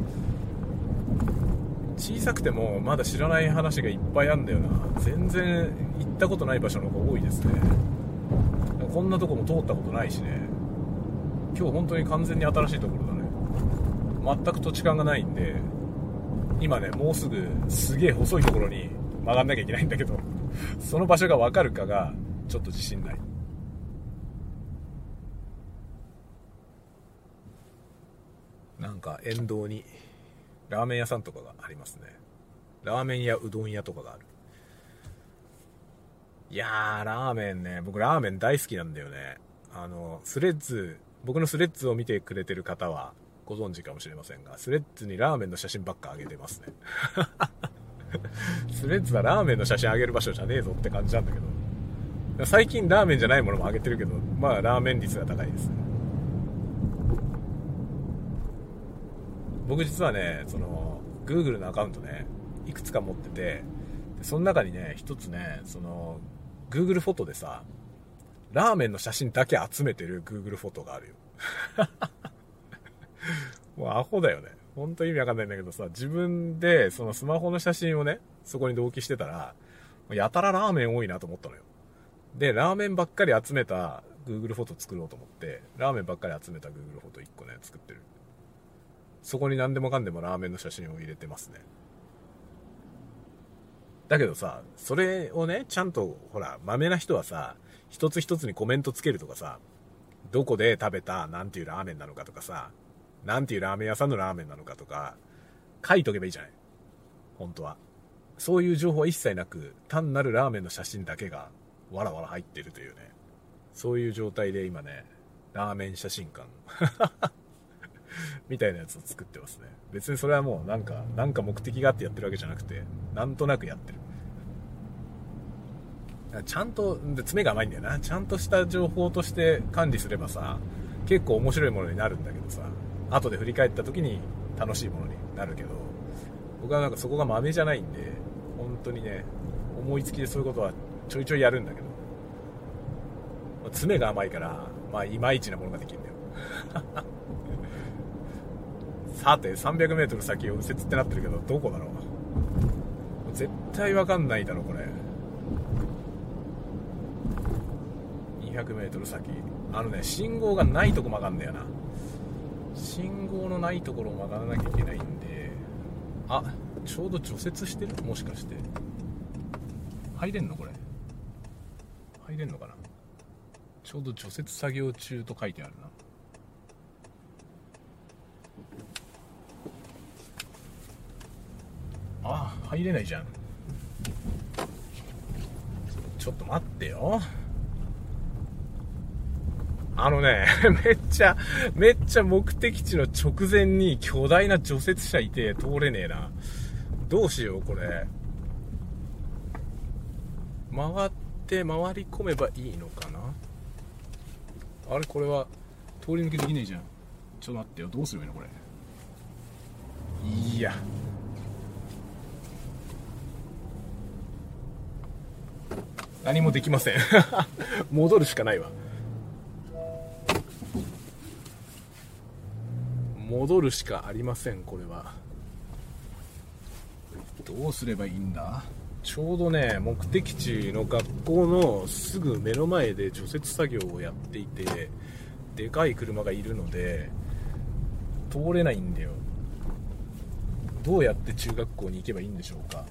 小さくてもまだ知らない話がいっぱいあるんだよな全然行ったことない場所の方が多いですねこんなとこも通ったことないしね今日本当に完全に新しいところだね全く土地勘がないんで今ねもうすぐすげえ細いところに曲がんなきゃいけないんだけどその場所が分かるかがちょっと自信ない。なんか沿道にラーメン屋さんとかがありますね。ラーメン屋うどん屋とかがある。いやーラーメンね僕ラーメン大好きなんだよね。あのスレッズ僕のスレッズを見てくれてる方はご存知かもしれませんがスレッズにラーメンの写真ばっか上げてますね。スレッズはラーメンの写真上げる場所じゃねえぞって感じなんだけど。最近ラーメンじゃないものも上げてるけどまあラーメン率が高いですね。僕実はね、その、Google のアカウントね、いくつか持ってて、その中にね、一つね、その、Google フォトでさ、ラーメンの写真だけ集めてる Google フォトがあるよ。もうアホだよね。ほんと意味わかんないんだけどさ、自分でそのスマホの写真をね、そこに同期してたら、やたらラーメン多いなと思ったのよ。で、ラーメンばっかり集めた Google フォト作ろうと思って、ラーメンばっかり集めた Google フォト1個ね、作ってる。そこに何でもかんでもラーメンの写真を入れてますね。だけどさ、それをね、ちゃんと、ほら、豆な人はさ、一つ一つにコメントつけるとかさ、どこで食べた、なんていうラーメンなのかとかさ、なんていうラーメン屋さんのラーメンなのかとか、書いとけばいいじゃない。本当は。そういう情報は一切なく、単なるラーメンの写真だけが、わらわら入ってるというね。そういう状態で今ね、ラーメン写真館。みたいなやつを作ってますね。別にそれはもうなんか、なんか目的があってやってるわけじゃなくて、なんとなくやってる。ちゃんと、爪が甘いんだよな。ちゃんとした情報として管理すればさ、結構面白いものになるんだけどさ、後で振り返った時に楽しいものになるけど、僕はなんかそこが豆じゃないんで、本当にね、思いつきでそういうことはちょいちょいやるんだけど、爪が甘いから、まあ、いまいちなものができるんだよ。さて、300メートル先、右折ってなってるけど、どこだろう絶対わかんないだろ、これ。200メートル先。あのね、信号がないとこ曲がんだよな。信号のないところを曲がらなきゃいけないんで、あ、ちょうど除雪してる？もしかして。入れんのこれ？入れんのかな？ちょうど除雪作業中と書いてあるな。あ入れないじゃんちょっと待ってよあのね、めっちゃ、めっちゃ目的地の直前に巨大な除雪車いて通れねえな。どうしよう、これ。回って回り込めばいいのかな？あれこれは通り抜けできねえじゃん。ちょっと待ってよ。どうすればいいのこれ？いや。何もできません。戻るしかないわ。戻るしかありませんこれは。どうすればいいんだ？ちょうどね目的地の学校のすぐ目の前で除雪作業をやっていてでかい車がいるので通れないんだよ。どうやって中学校に行けばいいんでしょうか？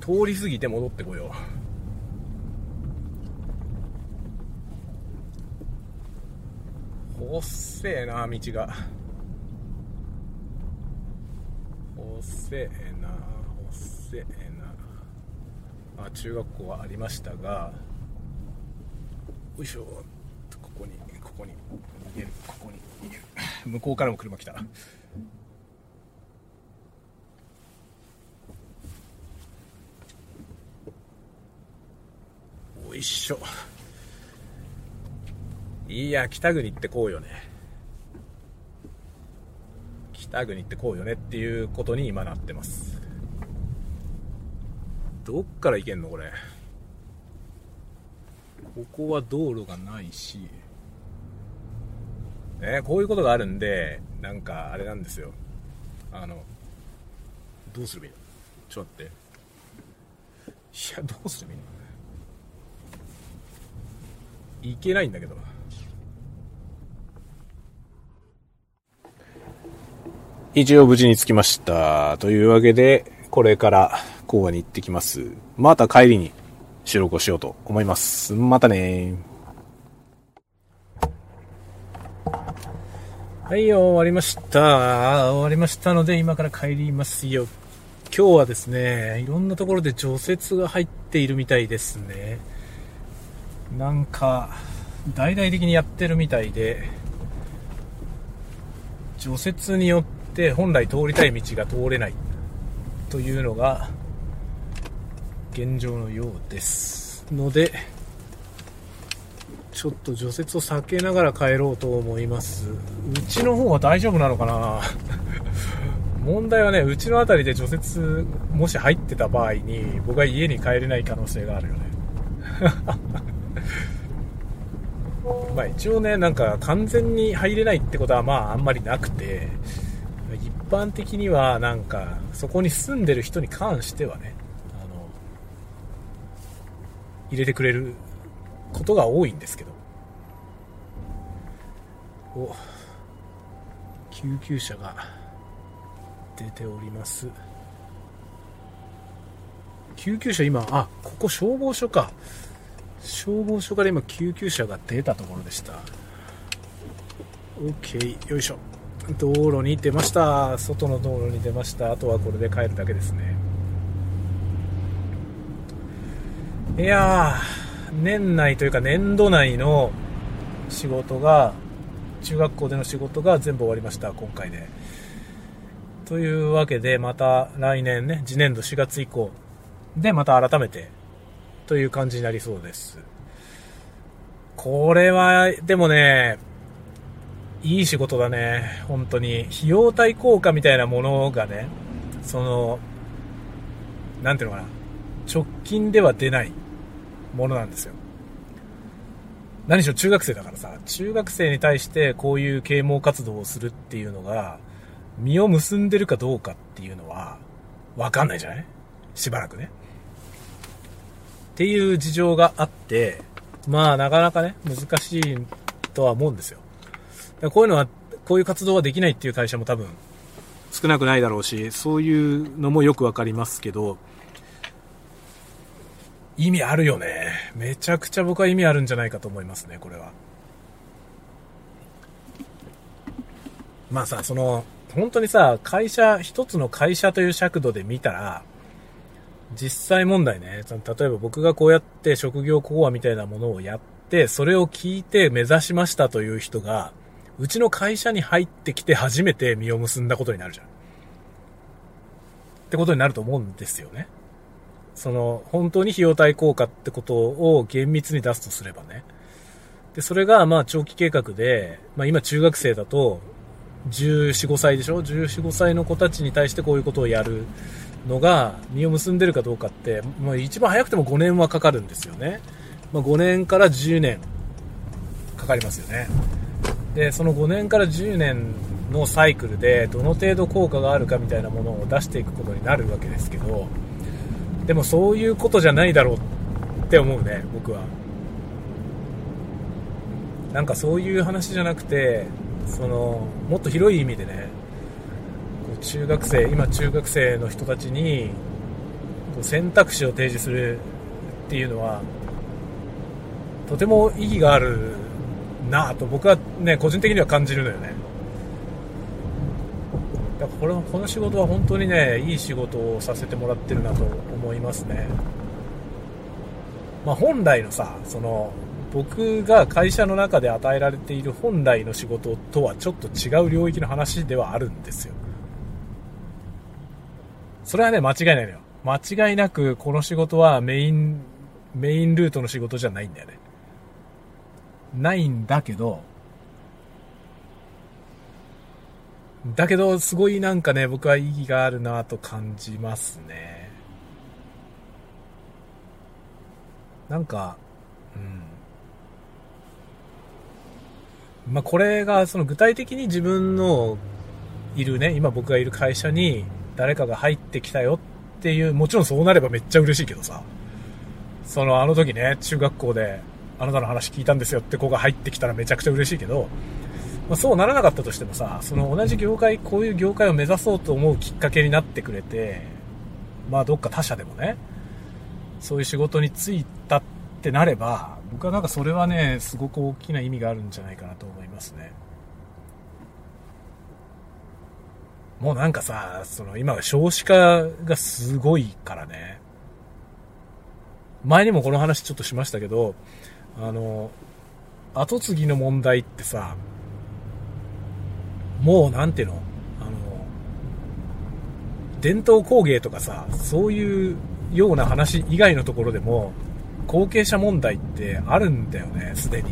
通り過ぎて戻ってこようほっせえな道が。おっ。せえなおっせえな。あ中学校はありましたがよいしょ。ここにここに。逃げる。ここに。逃げる向こうからも車来たおいしょ。いや北国ってこうよね。北国ってこうよねっていうことに今なってます。どっから行けんのこれ？ここは道路がないし。ねこういうことがあるんでなんかあれなんですよ。あのどうすればいいの？ちょっと待って。いやどうすればいいの？いけないんだけど。一応無事に着きました。というわけで、これから講話に行ってきます。また帰りに収録をしようと思います。またねはい、終わりました。終わりましたので、今から帰りますよ。今日はですね、いろんなところで除雪が入っているみたいですね。なんか、大々的にやってるみたいで、除雪によってて本来通りたい道が通れない。というのが現状のようです。のでちょっと除雪を避けながら帰ろうと思います。うちの方は大丈夫なのかな？問題はねうちの辺りで除雪もし入ってた場合に僕は家に帰れない可能性があるよね。まあ一応ねなんか完全に入れないってことはまああんまりなくて。般的にはなんかそこに住んでる人に関してはねあの入れてくれることが多いんですけど。お救急車が出ております。救急車今あここ消防署か。消防署から今救急車が出たところでした。OK よいしょ。道路に出ました。外の道路に出ました。あとはこれで帰るだけですね。いやー年内というか年度内の仕事が中学校での仕事が全部終わりました今回で。というわけでまた来年ね次年度4月以降でまた改めてという感じになりそうです。これはでもねいい仕事だね。本当に。費用対効果みたいなものがね、その、なんていうのかな。直近では出ないものなんですよ。何しろ中学生だからさ、中学生に対してこういう啓蒙活動をするっていうのが、実を結んでるかどうかっていうのは、わかんないじゃない？しばらくね。っていう事情があって、まあなかなかね、難しいとは思うんですよ。こういうのは、こういう活動はできないっていう会社も多分少なくないだろうし、そういうのもよくわかりますけど、意味あるよね。めちゃくちゃ僕は意味あるんじゃないかと思いますね、これは。まあさ、その、本当にさ、会社、一つの会社という尺度で見たら、実際問題ね、例えば僕がこうやって職業講話みたいなものをやって、それを聞いて目指しましたという人が、うちの会社に入ってきて初めて実を結んだことになるじゃん。ってことになると思うんですよね。その、本当に費用対効果ってことを厳密に出すとすればね。で、それが、まあ、長期計画で、まあ、今中学生だと、14、5歳でしょ ?14、5歳の子たちに対してこういうことをやるのが、実を結んでるかどうかって、まあ、一番早くても5年はかかるんですよね。まあ、5年から10年かかりますよね。で、その5年から10年のサイクルで、どの程度効果があるかみたいなものを出していくことになるわけですけど、でもそういうことじゃないだろうって思うね、僕は。なんかそういう話じゃなくて、その、もっと広い意味でね、中学生、今中学生の人たちに、選択肢を提示するっていうのは、とても意義があるなぁと僕はね、個人的には感じるのよね。だからこれこの仕事は本当にね、いい仕事をさせてもらってるなと思いますね。まあ、本来のさ、その、僕が会社の中で与えられている本来の仕事とはちょっと違う領域の話ではあるんですよ。それはね、間違いないのよ。間違いなくこの仕事はメイン、メインルートの仕事じゃないんだよね。ないんだけど、だけど、すごいなんかね、僕は意義があるなと感じますね。なんか、うん。まあ、これが、その具体的に自分のいるね、今僕がいる会社に誰かが入ってきたよっていう、もちろんそうなればめっちゃ嬉しいけどさ、そのあの時ね、中学校であなたの話聞いたんですよって子が入ってきたらめちゃくちゃ嬉しいけど、まあ、そうならなかったとしてもさ、その同じ業界、こういう業界を目指そうと思うきっかけになってくれて、まあどっか他社でもね、そういう仕事に就いたってなれば、僕はなんかそれはね、すごく大きな意味があるんじゃないかなと思いますね。もうなんかさ、その今少子化がすごいからね。前にもこの話ちょっとしましたけど、あの、後継ぎの問題ってさ、もうなんていうの？あの、伝統工芸とかさ、そういうような話以外のところでも、後継者問題ってあるんだよね、すでに。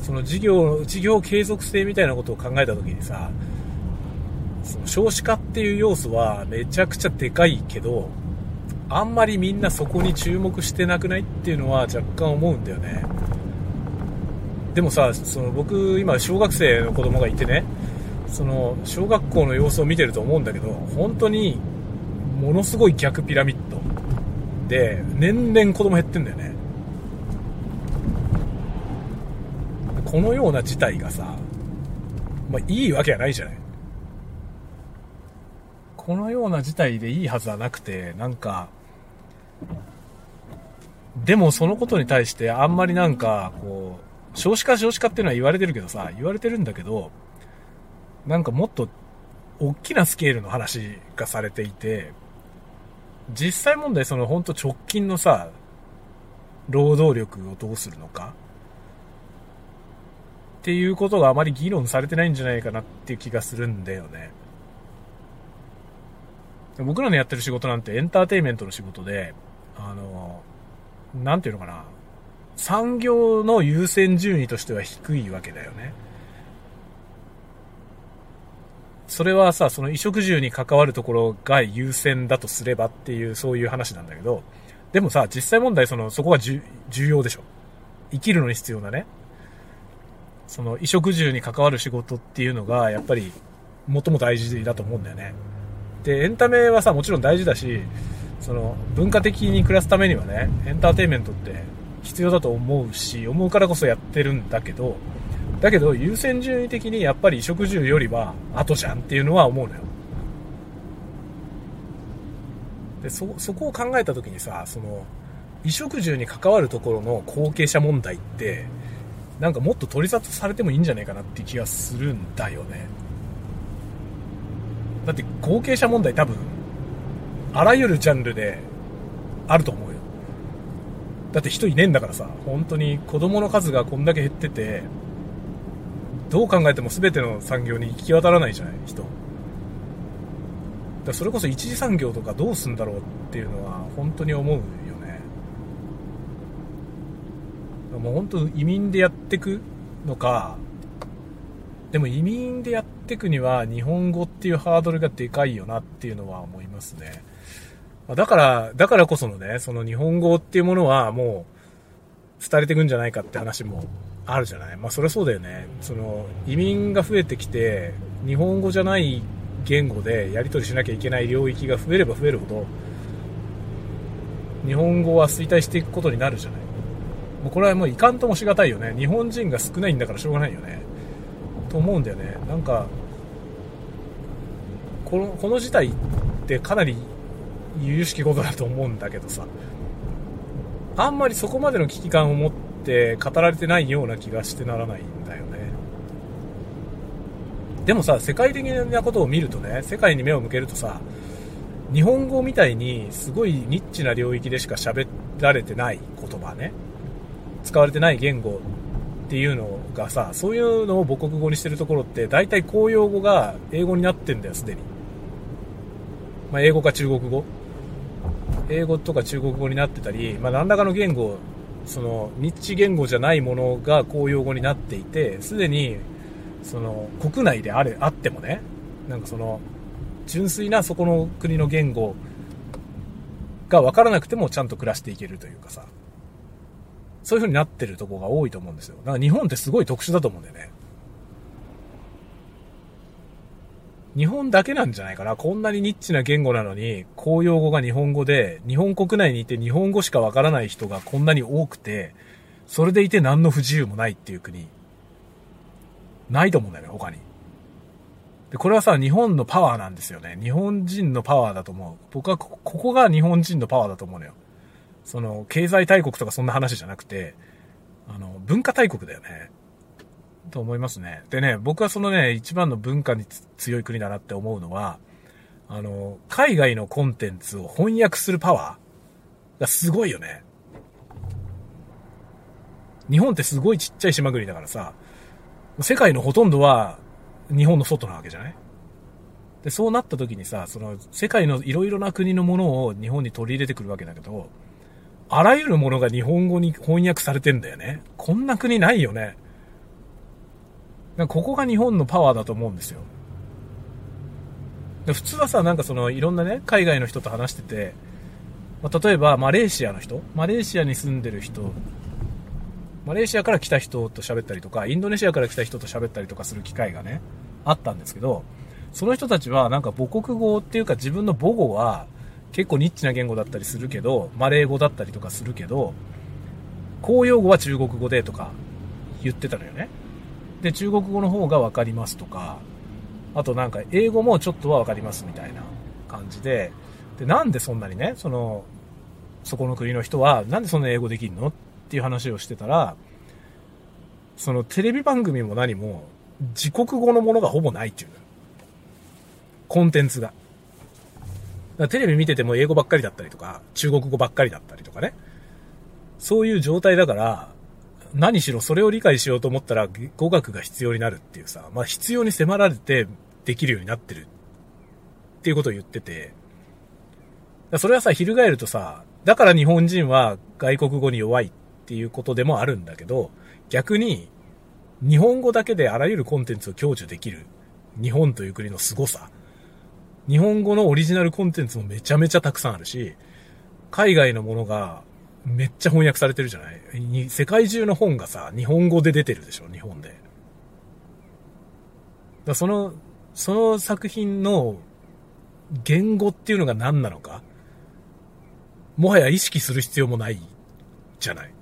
その事業、事業継続性みたいなことを考えたときにさ、その少子化っていう要素はめちゃくちゃでかいけど、あんまりみんなそこに注目してなくないっていうのは若干思うんだよね。でもさ、その僕今小学生の子供がいてね、その小学校の様子を見てると思うんだけど、本当にものすごい逆ピラミッドで、年々子供減ってんだよね。このような事態がさ、まあいいわけはないじゃない。このような事態でいいはずはなくて、なんか、でもそのことに対してあんまりなんか、こう、少子化少子化っていうのは言われてるけどさ、言われてるんだけど、なんかもっと大きなスケールの話がされていて、実際問題その本当直近のさ、労働力をどうするのかっていうことがあまり議論されてないんじゃないかなっていう気がするんだよね。僕らのやってる仕事なんてエンターテイメントの仕事で、あの、なんていうのかな。産業の優先順位としては低いわけだよね。それはさ、その衣食住に関わるところが優先だとすればっていう、そういう話なんだけど、でもさ、実際問題その、そこが重要でしょ。生きるのに必要なね。その、衣食住に関わる仕事っていうのが、やっぱり、最も大事だと思うんだよね。で、エンタメはさ、もちろん大事だし、その、文化的に暮らすためにはね、エンターテインメントって必要だと思うし、思うからこそやってるんだけど、だけど優先順位的にやっぱり衣食住よりは後じゃんっていうのは思うのよ。で、そ、そこを考えた時にさ、その、衣食住に関わるところの後継者問題って、なんかもっと取り沙汰されてもいいんじゃないかなって気がするんだよね。だって後継者問題多分、あらゆるジャンルであると思うよ。だって人いねえんだからさ、本当に子供の数がこんだけ減ってて、どう考えても全ての産業に行き渡らないじゃない人。だそれこそ一次産業とかどうすんだろうっていうのは本当に思うよね。もう本当移民でやってくのかでも移民でやってくには日本語っていうハードルがでかいよなっていうのは思いますね。だからだからこそのねその日本語っていうものはもう廃れていくんじゃないかって話もあるじゃない。まあそれはそうだよね。その移民が増えてきて日本語じゃない言語でやり取りしなきゃいけない領域が増えれば増えるほど日本語は衰退していくことになるじゃない。もうこれはもういかんともしがたいよね。日本人が少ないんだからしょうがないよね。と思うんだよね。なんかこのこの事態ってかなり由々しきことだと思うんだけどさ。あんまりそこまでの危機感を持って語られてないような気がしてならないんだよね。でもさ世界的なことを見るとね世界に目を向けるとさ日本語みたいにすごいニッチな領域でしか喋られてない言葉ね使われてない言語っていうのがさそういうのを母国語にしてるところって大体公用語が英語になってんだよすでに、まあ、英語か中国語英語とか中国語になってたり、まあ、何らかの言語そのニッチ言語じゃないものが公用語になっていてすでにその国内であれあってもねなんかその純粋なそこの国の言語が分からなくてもちゃんと暮らしていけるというかさそういう風になってるとこが多いと思うんですよ。だから日本ってすごい特殊だと思うんだよね。日本だけなんじゃないかな。こんなにニッチな言語なのに、公用語が日本語で、日本国内にいて日本語しかわからない人がこんなに多くて、それでいて何の不自由もないっていう国。ないと思うんだよね、他に。で、これはさ、日本のパワーなんですよね。日本人のパワーだと思う。僕はここが日本人のパワーだと思うのよ。その、経済大国とかそんな話じゃなくて、あの、文化大国だよね。と思いますね。でね、僕はそのね、一番の文化に強い国だなって思うのは、あの、海外のコンテンツを翻訳するパワーがすごいよね。日本ってすごいちっちゃい島国だからさ、世界のほとんどは日本の外なわけじゃない？で、そうなった時にさ、その世界のいろいろな国のものを日本に取り入れてくるわけだけど、あらゆるものが日本語に翻訳されてんだよね。こんな国ないよね。ここが日本のパワーだと思うんですよ。普通はさ、なんかそのいろんなね、海外の人と話してて、まあ、例えばマレーシアの人、マレーシアに住んでる人、マレーシアから来た人と喋ったりとか、インドネシアから来た人と喋ったりとかする機会がね、あったんですけど、その人たちはなんか母国語っていうか自分の母語は結構ニッチな言語だったりするけど、マレー語だったりとかするけど、公用語は中国語でとか言ってたのよね。で、中国語の方が分かりますとか、あとなんか英語もちょっとは分かりますみたいな感じで、で、なんでそんなにね、その、そこの国の人は、なんでそんな英語できんのっていう話をしてたら、そのテレビ番組も何も、自国語のものがほぼないっていうコンテンツが。がテレビ見てても英語ばっかりだったりとか、中国語ばっかりだったりとかね。そういう状態だから、何しろそれを理解しようと思ったら語学が必要になるっていうさ、まあ必要に迫られてできるようになってるっていうことを言ってて、それはさ、翻るとさ、だから日本人は外国語に弱いっていうことでもあるんだけど、逆に日本語だけであらゆるコンテンツを享受できる日本という国の凄さ。日本語のオリジナルコンテンツもめちゃめちゃたくさんあるし、海外のものがめっちゃ翻訳されてるじゃない？世界中の本がさ、日本語で出てるでしょ、日本で。だその、その作品の言語っていうのが何なのか、もはや意識する必要もないじゃない？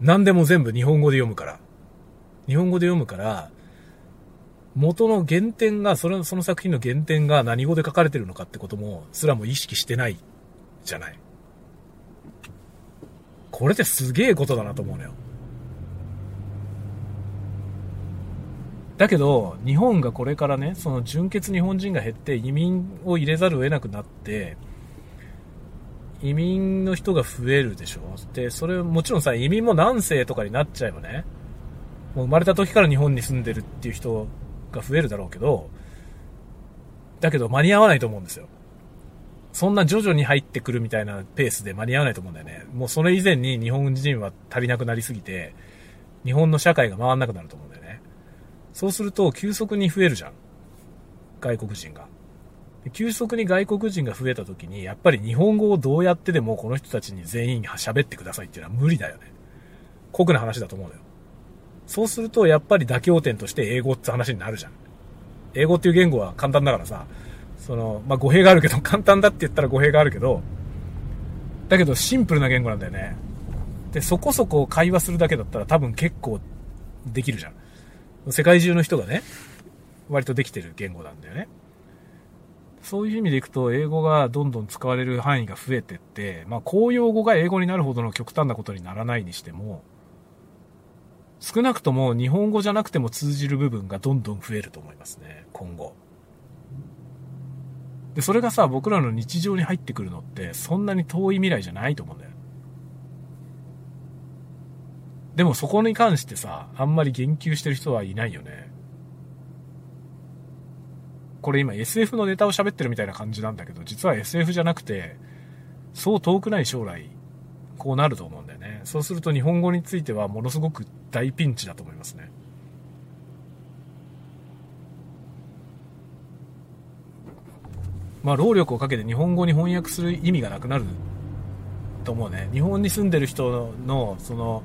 何でも全部日本語で読むから。日本語で読むから、元の原点が、その、その作品の原点が何語で書かれてるのかってことも、すらも意識してないじゃない。これってすげえことだなと思うのよ。だけど、日本がこれからね、その純血日本人が減って移民を入れざるを得なくなって、移民の人が増えるでしょで、それもちろんさ、移民も何世とかになっちゃえばね、もう生まれた時から日本に住んでるっていう人が増えるだろうけど、だけど間に合わないと思うんですよ。そんな徐々に入ってくるみたいなペースで間に合わないと思うんだよね。もうそれ以前に日本人は足りなくなりすぎて、日本の社会が回んなくなると思うんだよね。そうすると急速に増えるじゃん。外国人が。急速に外国人が増えた時に、やっぱり日本語をどうやってでもこの人たちに全員喋ってくださいっていうのは無理だよね。酷な話だと思うのよ。そうすると、やっぱり妥協点として英語って話になるじゃん。英語っていう言語は簡単だからさ、その、まあ、語弊があるけど、簡単だって言ったら語弊があるけど、だけどシンプルな言語なんだよね。で、そこそこ会話するだけだったら多分結構できるじゃん。世界中の人がね、割とできてる言語なんだよね。そういう意味でいくと、英語がどんどん使われる範囲が増えてって、まあ、公用語が英語になるほどの極端なことにならないにしても、少なくとも日本語じゃなくても通じる部分がどんどん増えると思いますね、今後。で、それがさ、僕らの日常に入ってくるのって、そんなに遠い未来じゃないと思うんだよ。でもそこに関してさ、あんまり言及してる人はいないよね。これ今 SF のネタを喋ってるみたいな感じなんだけど、実は SF じゃなくて、そう遠くない将来、こうなると思うんだよね。そうすると日本語についてはものすごく大ピンチだと思いますね。まあ、労力をかけて日本語に翻訳する意味がなくなると思うね。日本に住んでる人の、その、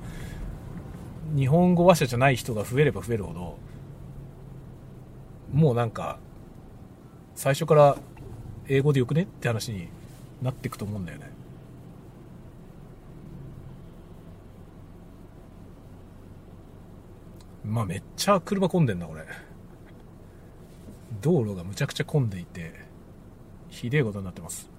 日本語話者じゃない人が増えれば増えるほど、もうなんか、最初から英語でよくねって話になっていくと思うんだよね。まあめっちゃ車混んでんな、これ。道路がむちゃくちゃ混んでいて、ひでえことになってます。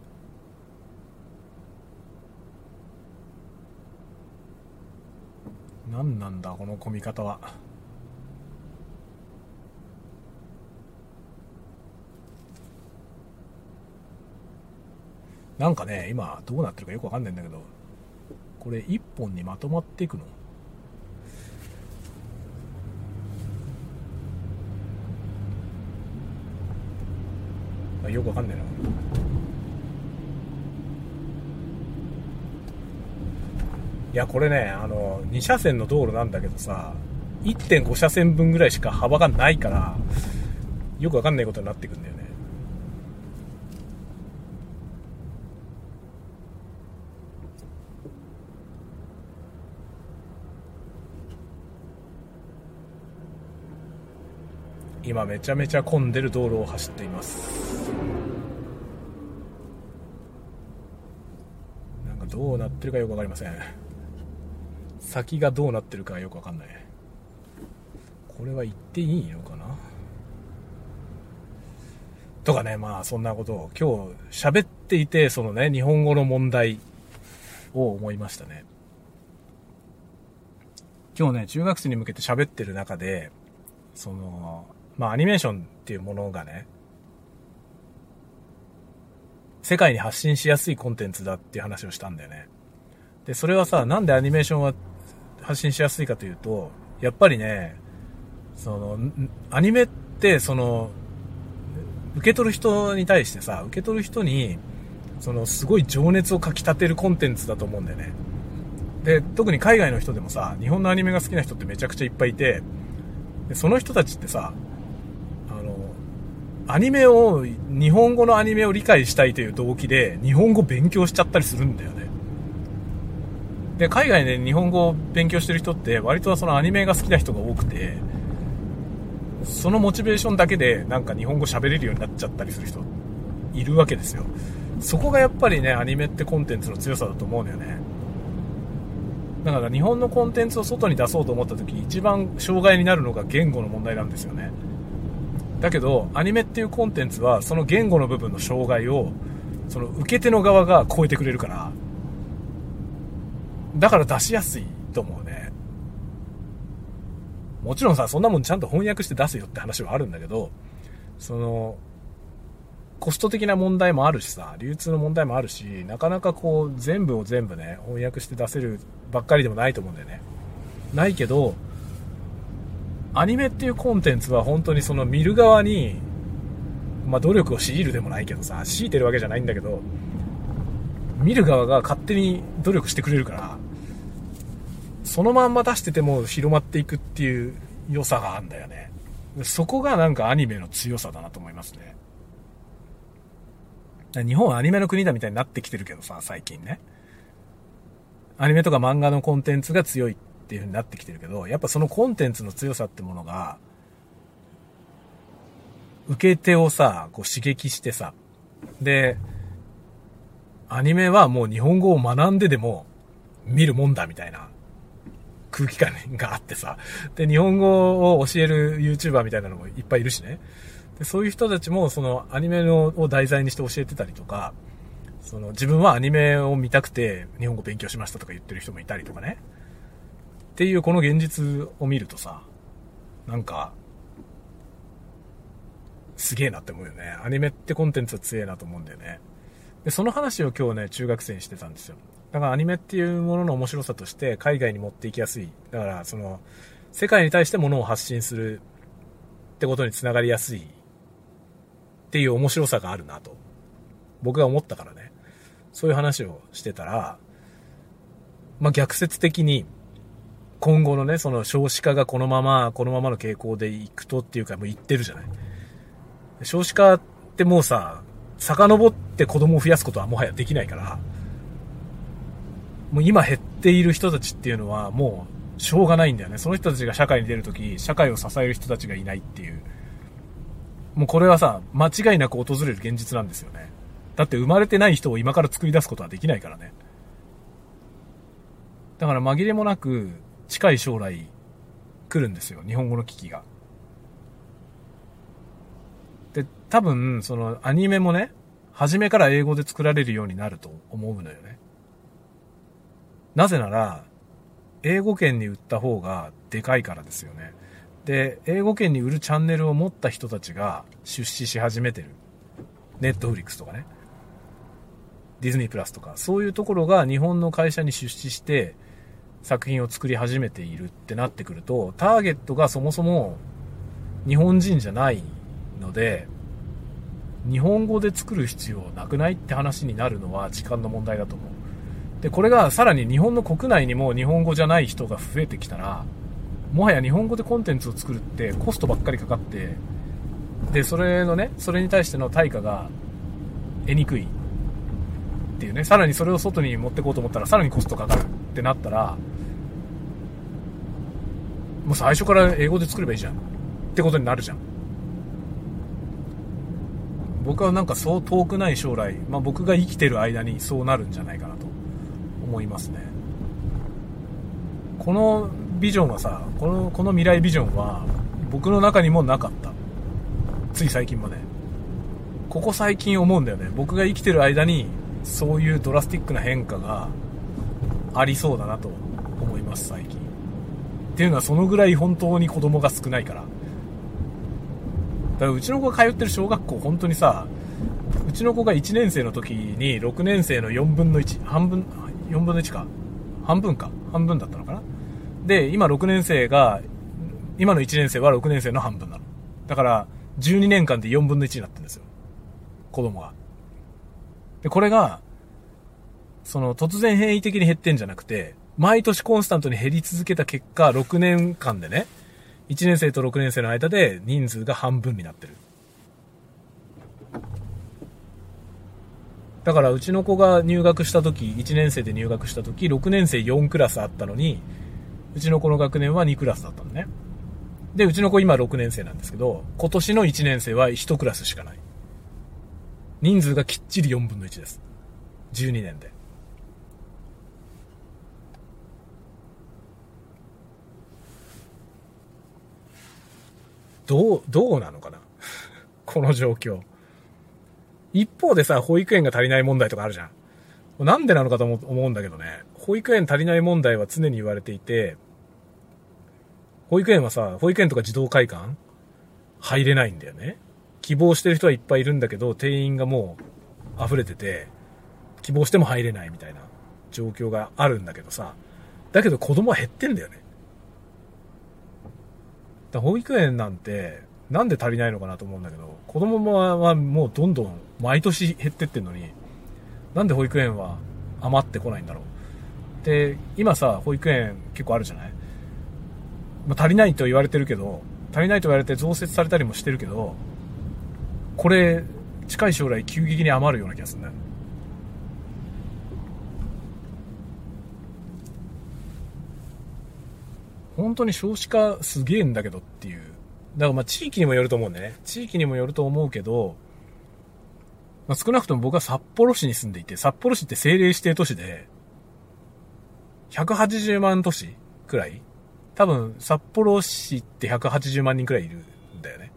何なんだ、この混み方は。なんかね、今どうなってるかよくわかんないんだけど、これ一本にまとまっていくの？よくわかんないな。いや、これね、あの、2車線の道路なんだけどさ、1.5車線分ぐらいしか幅がないから、よくわかんないことになってくんだよね。今めちゃめちゃ混んでる道路を走っていますなんかどうなってるかよく分かりません。先がどうなってるかよく分かんない。これは言っていいのかな？とかねまあそんなことを今日喋っていてそのね日本語の問題を思いましたね。今日ね中学生に向けて喋ってる中でそのまあアニメーションっていうものがね、世界に発信しやすいコンテンツだっていう話をしたんだよね。で、それはさ、なんでアニメーションは発信しやすいかというと、やっぱりね、その、アニメって、その、受け取る人に対してさ、受け取る人に、その、すごい情熱をかき立てるコンテンツだと思うんだよね。で、特に海外の人でもさ、日本のアニメが好きな人ってめちゃくちゃいっぱいいて、でその人たちってさ、あのアニメを、日本語のアニメを理解したいという動機で、日本語勉強しちゃったりするんだよね。で、海外で日本語を勉強してる人って、割とそのアニメが好きな人が多くて、そのモチベーションだけで、なんか日本語喋れるようになっちゃったりする人、いるわけですよ。そこがやっぱりね、アニメってコンテンツの強さだと思うんだよね。だから日本のコンテンツを外に出そうと思った時、一番障害になるのが言語の問題なんですよね。だけど、アニメっていうコンテンツは、その言語の部分の障害を、その受け手の側が超えてくれるから、だから出しやすいと思うね。もちろんさ、そんなもんちゃんと翻訳して出せよって話はあるんだけど、その、コスト的な問題もあるしさ、流通の問題もあるし、なかなかこう、全部を全部ね、翻訳して出せるばっかりでもないと思うんだよね。ないけど、アニメっていうコンテンツは本当にその見る側に、まあ努力を強いるでもないけどさ、強いてるわけじゃないんだけど、見る側が勝手に努力してくれるから、そのまんま出してても広まっていくっていう良さがあるんだよね。そこがなんかアニメの強さだなと思いますね。日本はアニメの国だみたいになってきてるけどさ、最近ね。アニメとか漫画のコンテンツが強いっていう風になってきてるけど、やっぱそのコンテンツの強さってものが、受け手をさ、こう刺激してさ、で、アニメはもう日本語を学んででも見るもんだみたいな空気感があってさ、で、日本語を教える YouTuber みたいなのもいっぱいいるしね。でそういう人たちもそのアニメのを題材にして教えてたりとか、その自分はアニメを見たくて日本語勉強しましたとか言ってる人もいたりとかね。っていうこの現実を見るとさ、なんか、すげえなって思うよね。アニメってコンテンツは強えなと思うんだよね。で、その話を今日ね、中学生にしてたんですよ。だからアニメっていうものの面白さとして海外に持っていきやすい。だからその、世界に対してものを発信するってことにつながりやすいっていう面白さがあるなと。僕が思ったからね。そういう話をしてたら、まあ、逆説的に、今後のね、その少子化がこのまま、このままの傾向でいくとっていうか、もう言ってるじゃない。少子化ってもうさ、遡って子供を増やすことはもはやできないから、もう今減っている人たちっていうのはもうしょうがないんだよね。その人たちが社会に出るとき、社会を支える人たちがいないっていう。もうこれはさ、間違いなく訪れる現実なんですよね。だって生まれてない人を今から作り出すことはできないからね。だから紛れもなく近い将来来るんですよ。日本語の危機が。で、多分、そのアニメもね、初めから英語で作られるようになると思うのよね。なぜなら、英語圏に売った方がでかいからですよね。で、英語圏に売るチャンネルを持った人たちが出資し始めてる。ネットフリックスとかね。ディズニープラスとか、そういうところが日本の会社に出資して作品を作り始めているってなってくると、ターゲットがそもそも日本人じゃないので、日本語で作る必要なくないって話になるのは時間の問題だと思う。で、これがさらに日本の国内にも日本語じゃない人が増えてきたら、もはや日本語でコンテンツを作るってコストばっかりかかって、で、それのね、それに対しての対価が得にくいっていうね、さらにそれを外に持ってこうと思ったらさらにコストかかるってなったら、もう最初から英語で作ればいいじゃんってことになるじゃん。僕はなんかそう遠くない将来、まあ、僕が生きてる間にそうなるんじゃないかな思いますね。このビジョンはさ、この、この未来ビジョンは僕の中にもなかった。つい最近まで。ここ最近思うんだよね。僕が生きてる間にそういうドラスティックな変化がありそうだなと思います、最近。っていうのはそのぐらい本当に子供が少ないから。だからうちの子が通ってる小学校、本当にさ、うちの子が1年生の時に6年生の4分の1、半分、4分の1か。半分か。半分だったのかな。で、今6年生が、今の1年生は6年生の半分なの。だから、12年間で4分の1になってるんですよ。子供が。で、これが、その突然変異的に減ってんじゃなくて、毎年コンスタントに減り続けた結果、6年間でね、1年生と6年生の間で人数が半分になってる。だからうちの子が入学した時、1年生で入学した時、6年生4クラスあったのに、うちの子の学年は2クラスだったのね。で、うちの子今6年生なんですけど、今年の1年生は1クラスしかない。人数がきっちり4分の1です。12年で。どう、どうなのかな？この状況。一方でさ、保育園が足りない問題とかあるじゃん。なんでなのかと思うんだけどね。保育園足りない問題は常に言われていて、保育園はさ、保育園とか児童会館入れないんだよね。希望してる人はいっぱいいるんだけど、定員がもう溢れてて、希望しても入れないみたいな状況があるんだけどさ、だけど子供は減ってんだよね。だ保育園なんて、なんで足りないのかなと思うんだけど、子供はもうどんどん毎年減ってってんのに、なんで保育園は余ってこないんだろう。で、今さ、保育園結構あるじゃない？まあ、足りないと言われてるけど、足りないと言われて増設されたりもしてるけど、これ、近い将来急激に余るような気がするんだよ。本当に少子化すげえんだけどっていう。だからまあ地域にもよると思うんだよね。地域にもよると思うけど、まあ、少なくとも僕は札幌市に住んでいて、札幌市って政令指定都市で、180万都市くらい多分、札幌市って180万人くらいいるんだよね。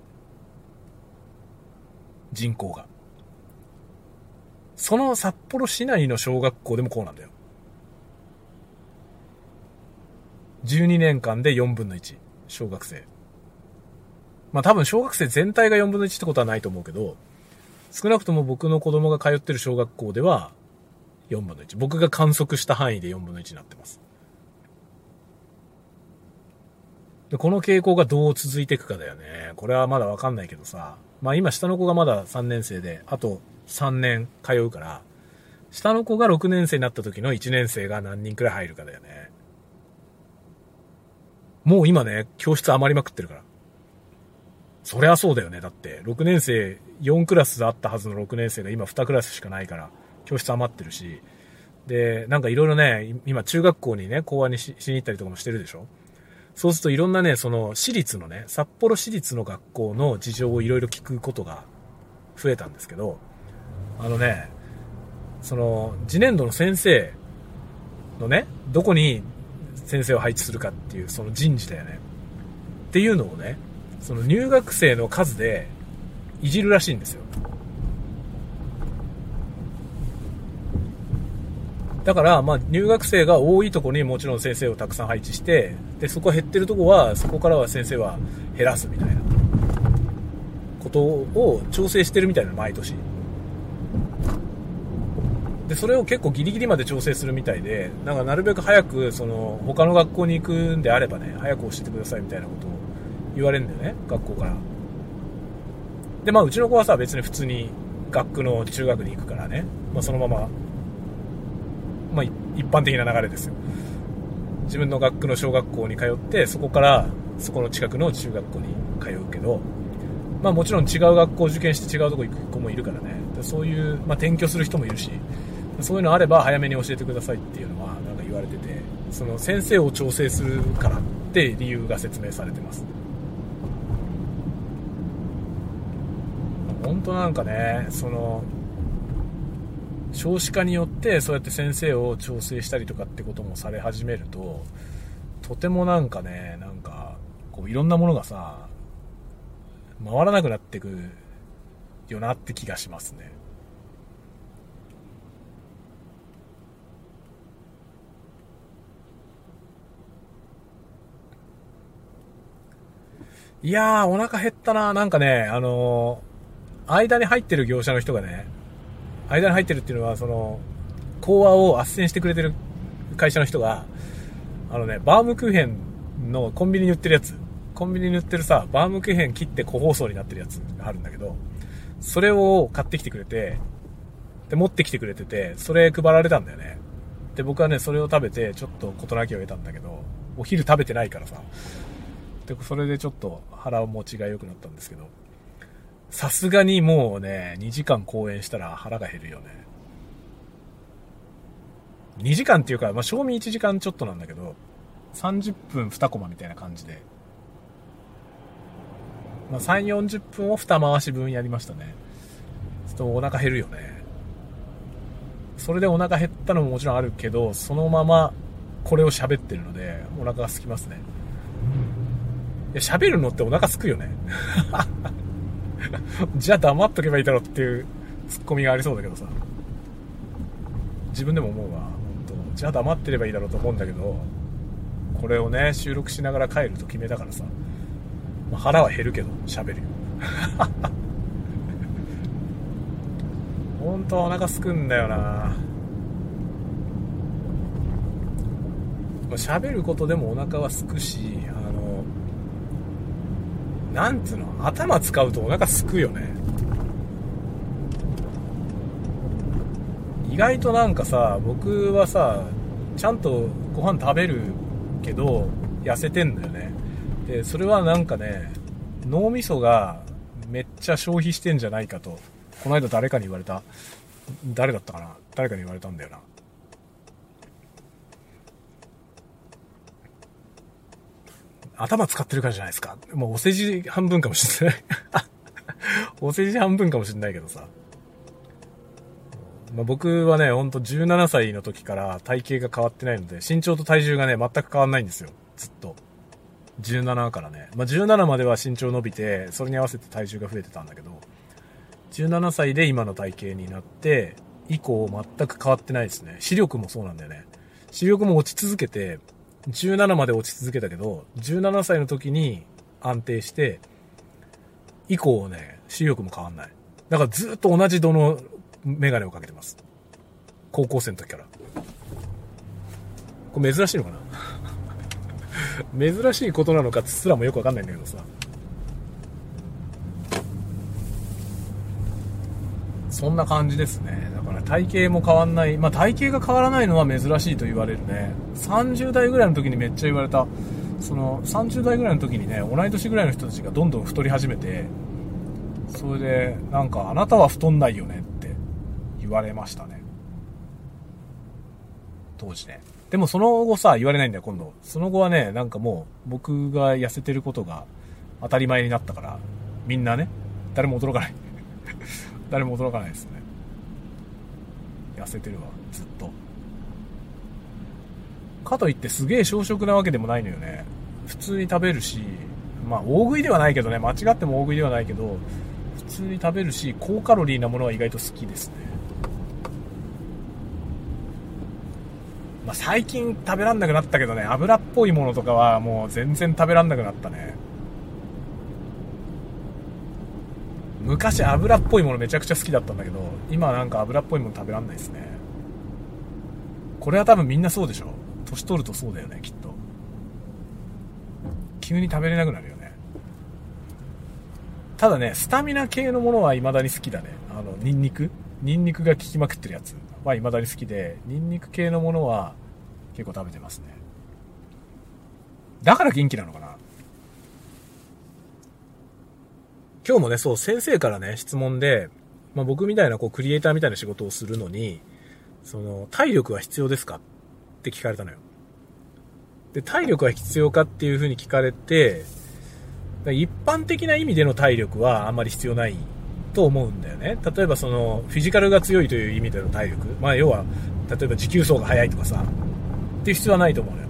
人口が。その札幌市内の小学校でもこうなんだよ。12年間で4分の1、小学生。まあ多分小学生全体が4分の1ってことはないと思うけど、少なくとも僕の子供が通ってる小学校では4分の1。僕が観測した範囲で4分の1になってます。でこの傾向がどう続いていくかだよね。これはまだわかんないけどさ。まあ今下の子がまだ3年生で、あと3年通うから、下の子が6年生になった時の1年生が何人くらい入るかだよね。もう今ね、教室余りまくってるから。そりゃそうだよね。だって、6年生、4クラスあったはずの6年生が今2クラスしかないから、教室余ってるし。で、なんかいろいろね、今中学校にね、講話にしに行ったりとかもしてるでしょそうするといろんなね、その私立のね、札幌市立の学校の事情をいろいろ聞くことが増えたんですけど、あのね、その、次年度の先生のね、どこに先生を配置するかっていうその人事だよね。っていうのをね、その入学生の数でいじるらしいんですよ。だから、まあ、入学生が多いとこにもちろん先生をたくさん配置して、で、そこ減ってるとこは、そこからは先生は減らすみたいなことを調整してるみたいな、毎年。で、それを結構ギリギリまで調整するみたいで、なんかなるべく早く、その、他の学校に行くんであればね、早く教えてくださいみたいなことを言われるんだよね、学校から。で、まあ、うちの子はさ、別に普通に学区の中学に行くからね、まあ、そのまま、まあ、一般的な流れですよ。自分の学区の小学校に通って、そこから、そこの近くの中学校に通うけど、まあもちろん違う学校受験して違うとこ行く子もいるからね。そういう、まあ転居する人もいるし、そういうのあれば早めに教えてくださいっていうのはなんか言われてて、その先生を調整するからって理由が説明されてます。当なんかね、その、少子化によってそうやって先生を調整したりとかってこともされ始めると、とてもなんかね、なんか、こういろんなものがさ、回らなくなってくよなって気がしますね。いやー、お腹減ったな。なんかね、あのー、間に入ってる業者の人がね、間に入ってるっていうのは、その、講話を斡旋してくれてる会社の人が、あのね、バームクーヘンのコンビニに売ってるやつ、コンビニに売ってるさ、バームクーヘン切って個包装になってるやつがあるんだけど、それを買ってきてくれて、で、持ってきてくれてて、それ配られたんだよね。で、僕はね、それを食べて、ちょっと事なきを得たんだけど、お昼食べてないからさ、で、それでちょっと腹持ちが良くなったんですけど、さすがにもうね、2時間公演したら腹が減るよね。2時間っていうか、まあ、賞味1時間ちょっとなんだけど、30分2コマみたいな感じで、まあ、3、40分を2回し分やりましたね。ちょっとお腹減るよね。それでお腹減ったのももちろんあるけど、そのままこれを喋ってるので、お腹が空きますね。いや、喋るのってお腹空くよね。じゃあ黙っとけばいいだろっていうツッコミがありそうだけどさ。自分でも思うわ。本当じゃあ黙ってればいいだろうと思うんだけど、これをね、収録しながら帰ると決めたからさ。まあ、腹は減るけど、喋るよ。本当はお腹すくんだよな喋ることでもお腹はすくし、あ、なんつうの？頭使うとお腹すくよね。意外となんかさ僕はさちゃんとご飯食べるけど痩せてんだよね。でそれはなんかね脳みそがめっちゃ消費してんじゃないかと。この間誰かに言われた。誰だったかな？誰かに言われたんだよな。頭使ってるからじゃないですか。もうお世辞半分かもしれない。お世辞半分かもしれないけどさ。まあ、僕はね、ほんと17歳の時から体型が変わってないので、身長と体重がね、全く変わんないんですよ。ずっと。17からね。まあ、17までは身長伸びて、それに合わせて体重が増えてたんだけど、17歳で今の体型になって、以降全く変わってないですね。視力もそうなんだよね。視力も落ち続けて、17まで落ち続けたけど、17歳の時に安定して、以降ね、視力も変わんない。だからずっと同じ度のメガネをかけてます。高校生の時から。これ珍しいのかな？珍しいことなのかすらもよくわかんないんだけどさ。そんな感じですね。だから体型も変わんない。まあ体型が変わらないのは珍しいと言われるね。30代ぐらいの時にめっちゃ言われた。その30代ぐらいの時にね、同い年ぐらいの人たちがどんどん太り始めて、それで、なんかあなたは太んないよねって言われましたね。当時ね。でもその後さ、言われないんだよ、今度。その後はね、なんかもう、僕が痩せてることが当たり前になったから、みんなね、誰も驚かない。誰も驚かないですね。痩せてるわずっと。かといってすげえ小食なわけでもないのよね。普通に食べるしまあ大食いではないけどね。間違っても大食いではないけど普通に食べるし高カロリーなものは意外と好きですね。まあ、最近食べらんなくなったけどね。油っぽいものとかはもう全然食べらんなくなったね。昔油っぽいものめちゃくちゃ好きだったんだけど今はなんか油っぽいもの食べらんないですね。これは多分みんなそうでしょ。年取るとそうだよねきっと。急に食べれなくなるよね。ただねスタミナ系のものは未だに好きだね。あのニンニク？ニンニクが効きまくってるやつは未だに好きでニンニク系のものは結構食べてますね。だから元気なのかな？今日もね、そう、先生からね、質問で、まあ、僕みたいな、こう、クリエイターみたいな仕事をするのに、その、体力は必要ですか？って聞かれたのよ。で、体力は必要かっていう風に聞かれて、一般的な意味での体力はあんまり必要ないと思うんだよね。例えばその、フィジカルが強いという意味での体力。まあ要は、例えば持久走が速いとかさ、っていう必要はないと思うのよ。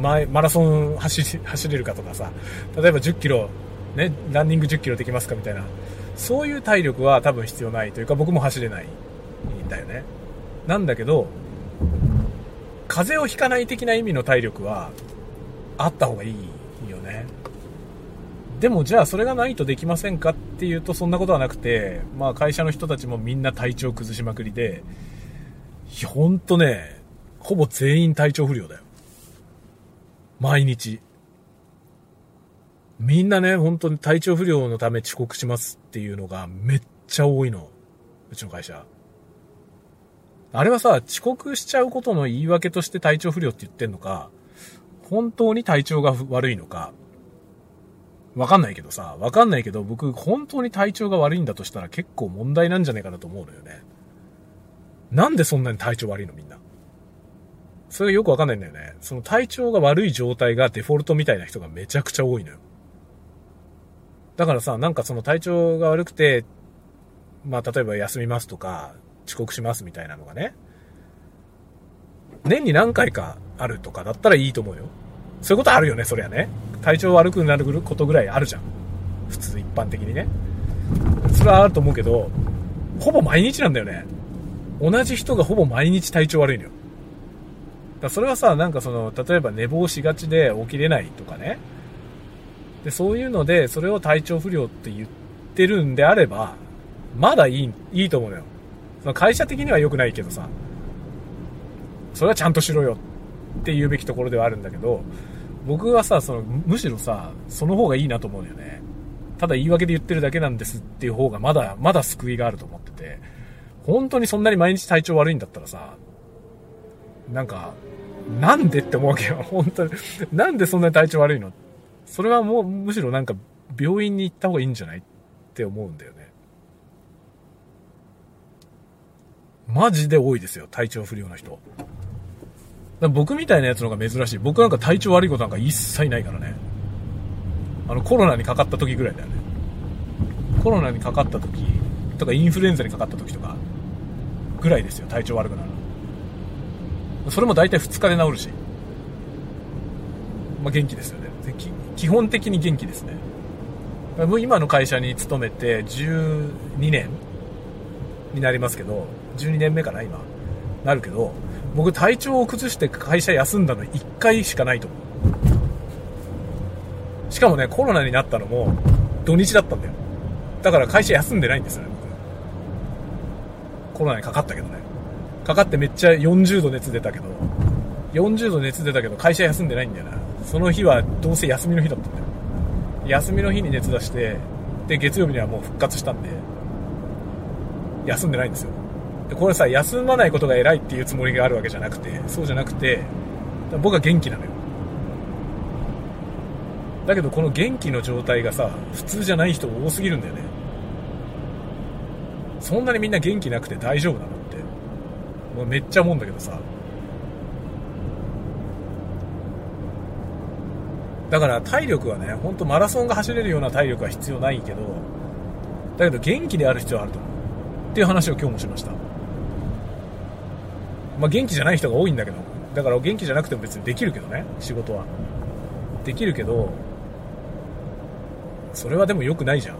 まあ、マラソン走り走れるかとかさ、例えば10キロね、ランニング10キロできますかみたいな、そういう体力は多分必要ないというか、僕も走れないんだよね。なんだけど、風邪をひかない的な意味の体力は、あった方がいいよね。でもじゃあそれがないとできませんかっていうとそんなことはなくて、まあ会社の人たちもみんな体調崩しまくりで、ほんとね、ほぼ全員体調不良だよ。毎日。みんなね、本当に体調不良のため遅刻しますっていうのがめっちゃ多いの。うちの会社。あれはさ、遅刻しちゃうことの言い訳として体調不良って言ってんのか、本当に体調が悪いのか、わかんないけどさ、わかんないけど僕本当に体調が悪いんだとしたら結構問題なんじゃないかなと思うのよね。なんでそんなに体調悪いのみんな？それがよくわかんないんだよね。その体調が悪い状態がデフォルトみたいな人がめちゃくちゃ多いのよ。だからさ、なんかその体調が悪くて、まあ例えば休みますとか、遅刻しますみたいなのがね、年に何回かあるとかだったらいいと思うよ。そういうことあるよね、そりゃね。体調悪くなることぐらいあるじゃん。普通一般的にね。それはあると思うけど、ほぼ毎日なんだよね。同じ人がほぼ毎日体調悪いのよ。だそれはさ、なんかその、例えば寝坊しがちで起きれないとかね。で、そういうので、それを体調不良って言ってるんであれば、まだいい、いいと思うのよ。その会社的には良くないけどさ、それはちゃんとしろよって言うべきところではあるんだけど、僕はさ、その、むしろさ、その方がいいなと思うんだよね。ただ言い訳で言ってるだけなんですっていう方がまだ、まだ救いがあると思ってて、本当にそんなに毎日体調悪いんだったらさ、なんか、なんでって思うわけよ。本当に。なんでそんなに体調悪いのそれはもう、むしろなんか、病院に行った方がいいんじゃないって思うんだよね。マジで多いですよ、体調不良な人。僕みたいなやつの方が珍しい。僕なんか体調悪いことなんか一切ないからね。あの、コロナにかかった時ぐらいだよね。コロナにかかった時とかインフルエンザにかかった時とかぐらいですよ、体調悪くなるの。それも大体2日で治るし。まあ、元気ですよね。基本的に元気ですね。今の会社に勤めて12年になりますけど、12年目かな、今。なるけど、僕体調を崩して会社休んだの1回しかないと思う。しかもね、コロナになったのも土日だったんだよ。だから会社休んでないんですよね、僕。コロナにかかったけどね。かかってめっちゃ40度熱出たけど、40度熱出たけど会社休んでないんだよな。その日はどうせ休みの日だったんだよ。休みの日に熱出して、で、月曜日にはもう復活したんで、休んでないんですよ。でこれさ休まないことが偉いっていうつもりがあるわけじゃなくてそうじゃなくて僕は元気なのよだけどこの元気の状態がさ普通じゃない人多すぎるんだよねそんなにみんな元気なくて大丈夫なのってもうめっちゃ思うんだけどさだから体力はねほんとマラソンが走れるような体力は必要ないけどだけど元気である必要はあると思うっていう話を今日もしましたまあ、元気じゃない人が多いんだけど、だから元気じゃなくても別にできるけどね、仕事は。できるけど、それはでも良くないじゃん。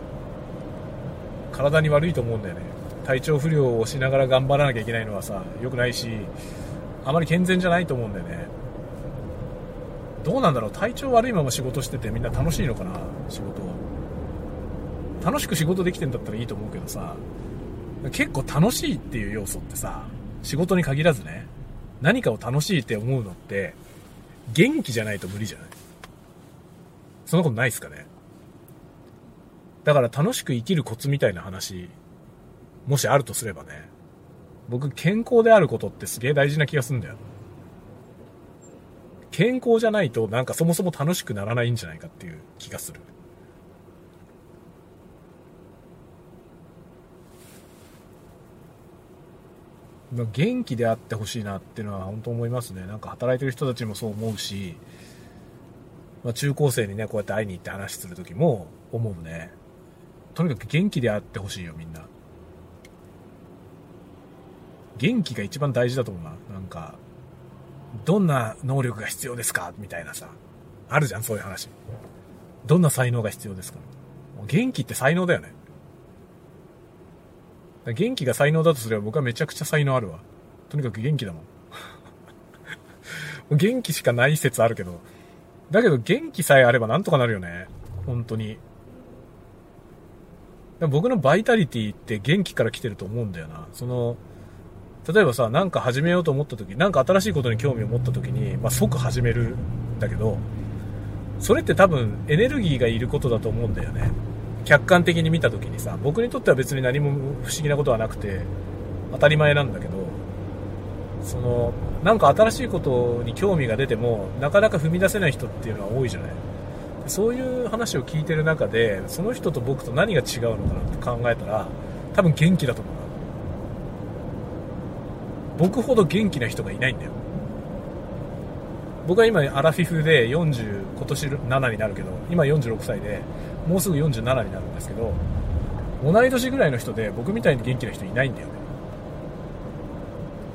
体に悪いと思うんだよね。体調不良をしながら頑張らなきゃいけないのはさ、良くないし、あまり健全じゃないと思うんだよね。どうなんだろう体調悪いまま仕事しててみんな楽しいのかな仕事。楽しく仕事できてんだったらいいと思うけどさ、結構楽しいっていう要素ってさ、仕事に限らずね、何かを楽しいって思うのって、元気じゃないと無理じゃない？そんなことないっすかね？だから楽しく生きるコツみたいな話、もしあるとすればね、僕健康であることってすげえ大事な気がすんだよ。健康じゃないとなんかそもそも楽しくならないんじゃないかっていう気がする。元気であってほしいなっていうのは本当思いますね。なんか働いてる人たちもそう思うし、まあ、中高生にね、こうやって会いに行って話するときも思うね。とにかく元気であってほしいよ、みんな。元気が一番大事だと思うな。なんか、どんな能力が必要ですか？みたいなさ。あるじゃん、そういう話。どんな才能が必要ですか？元気って才能だよね。元気が才能だとすれば僕はめちゃくちゃ才能あるわ。とにかく元気だもん。元気しかない説あるけど。だけど元気さえあればなんとかなるよね。本当に。僕のバイタリティって元気から来てると思うんだよな。その、例えばさ、なんか始めようと思った時、なんか新しいことに興味を持った時に、まあ、即始めるんだけど、それって多分エネルギーがいることだと思うんだよね。客観的に見た時にさ僕にとっては別に何も不思議なことはなくて当たり前なんだけどそのなんか新しいことに興味が出てもなかなか踏み出せない人っていうのは多いじゃないそういう話を聞いてる中でその人と僕と何が違うのかなって考えたら多分元気だと思う僕ほど元気な人がいないんだよ。僕は今アラフィフで40今年7になるけど今46歳でもうすぐ47になるんですけど同い年ぐらいの人で僕みたいに元気な人いないんだよね。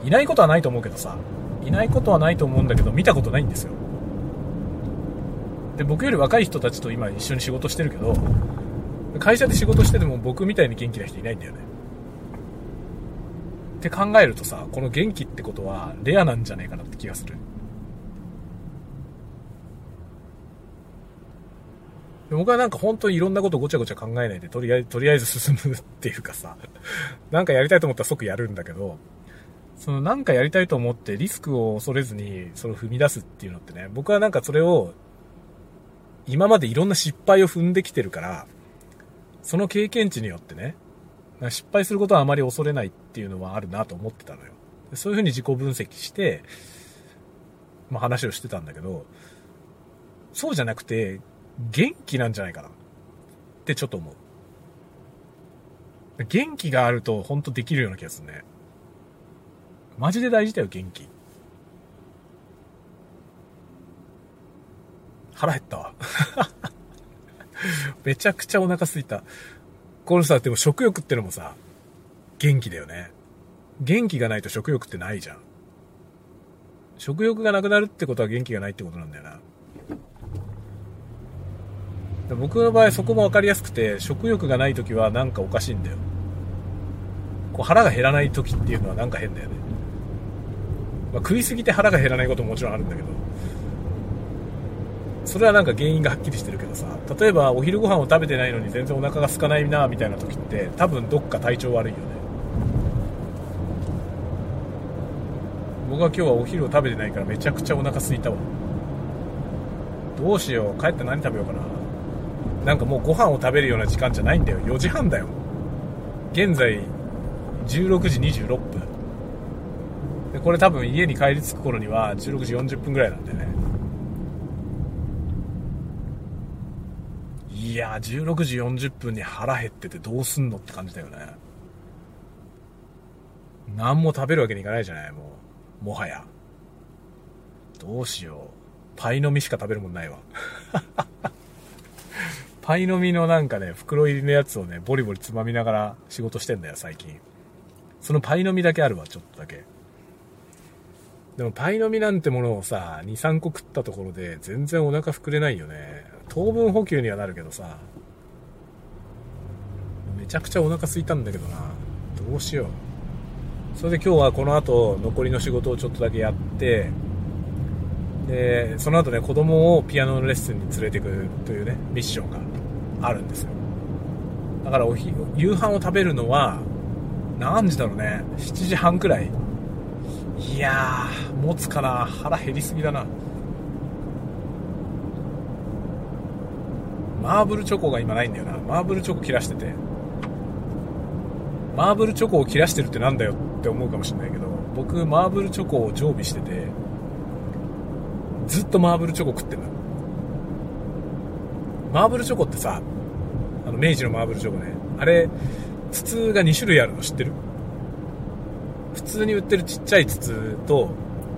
いないことはないと思うけどさいないことはないと思うんだけど見たことないんですよ。で僕より若い人たちと今一緒に仕事してるけど会社で仕事してても僕みたいに元気な人いないんだよね。って考えるとさこの元気ってことはレアなんじゃねえかなって気がする。僕はなんか本当にいろんなことごちゃごちゃ考えないで、とりあえず、とりあえず進むっていうかさ、なんかやりたいと思ったら即やるんだけど、そのなんかやりたいと思ってリスクを恐れずにそれを踏み出すっていうのってね、僕はなんかそれを今までいろんな失敗を踏んできてるから、その経験値によってね、失敗することはあまり恐れないっていうのはあるなと思ってたのよ。そういうふうに自己分析して、まあ話をしてたんだけど、そうじゃなくて、元気なんじゃないかなってちょっと思う。元気があると本当できるような気がするね。マジで大事だよ、元気。腹減ったわ。めちゃくちゃお腹すいた。これさ、でも食欲ってのもさ、元気だよね。元気がないと食欲ってないじゃん。食欲がなくなるってことは元気がないってことなんだよな。僕の場合そこも分かりやすくて、食欲がない時はなんかおかしいんだよ。こう腹が減らない時っていうのはなんか変だよね。まあ、食いすぎて腹が減らないことももちろんあるんだけど、それはなんか原因がはっきりしてるけどさ、例えばお昼ご飯を食べてないのに全然お腹が空かないなみたいな時って多分どっか体調悪いよね。僕は今日はお昼を食べてないからめちゃくちゃお腹空いたわ。どうしよう、帰って何食べようかな。なんかもうご飯を食べるような時間じゃないんだよ。4時半だよ。現在、16時26分。で、これ多分家に帰り着く頃には16時40分ぐらいなんだよね。いやー、16時40分に腹減っててどうすんのって感じだよね。何も食べるわけにいかないじゃない、もう。もはや。どうしよう。パイの実しか食べるもんないわ。パイの実のなんかね、袋入りのやつをね、ボリボリつまみながら仕事してんだよ、最近。そのパイの実だけあるわ、ちょっとだけ。でもパイの実なんてものをさ、2、3個食ったところで全然お腹膨れないよね。糖分補給にはなるけどさ、めちゃくちゃお腹空いたんだけどな。どうしよう。それで今日はこの後残りの仕事をちょっとだけやって、で、その後ね、子供をピアノのレッスンに連れてくるというね、ミッションがあるんですよ。だからおひ、夕飯を食べるのは、何時だろうね、7時半くらい。いやー、持つかな腹減りすぎだな。マーブルチョコが今ないんだよな。マーブルチョコ切らしてて。マーブルチョコを切らしてるってなんだよって思うかもしれないけど、僕、マーブルチョコを常備してて、ずっとマーブルチョコ食ってるの。マーブルチョコってさ、あの、明治のマーブルチョコね。あれ、筒が2種類あるの知ってる？普通に売ってるちっちゃい筒と、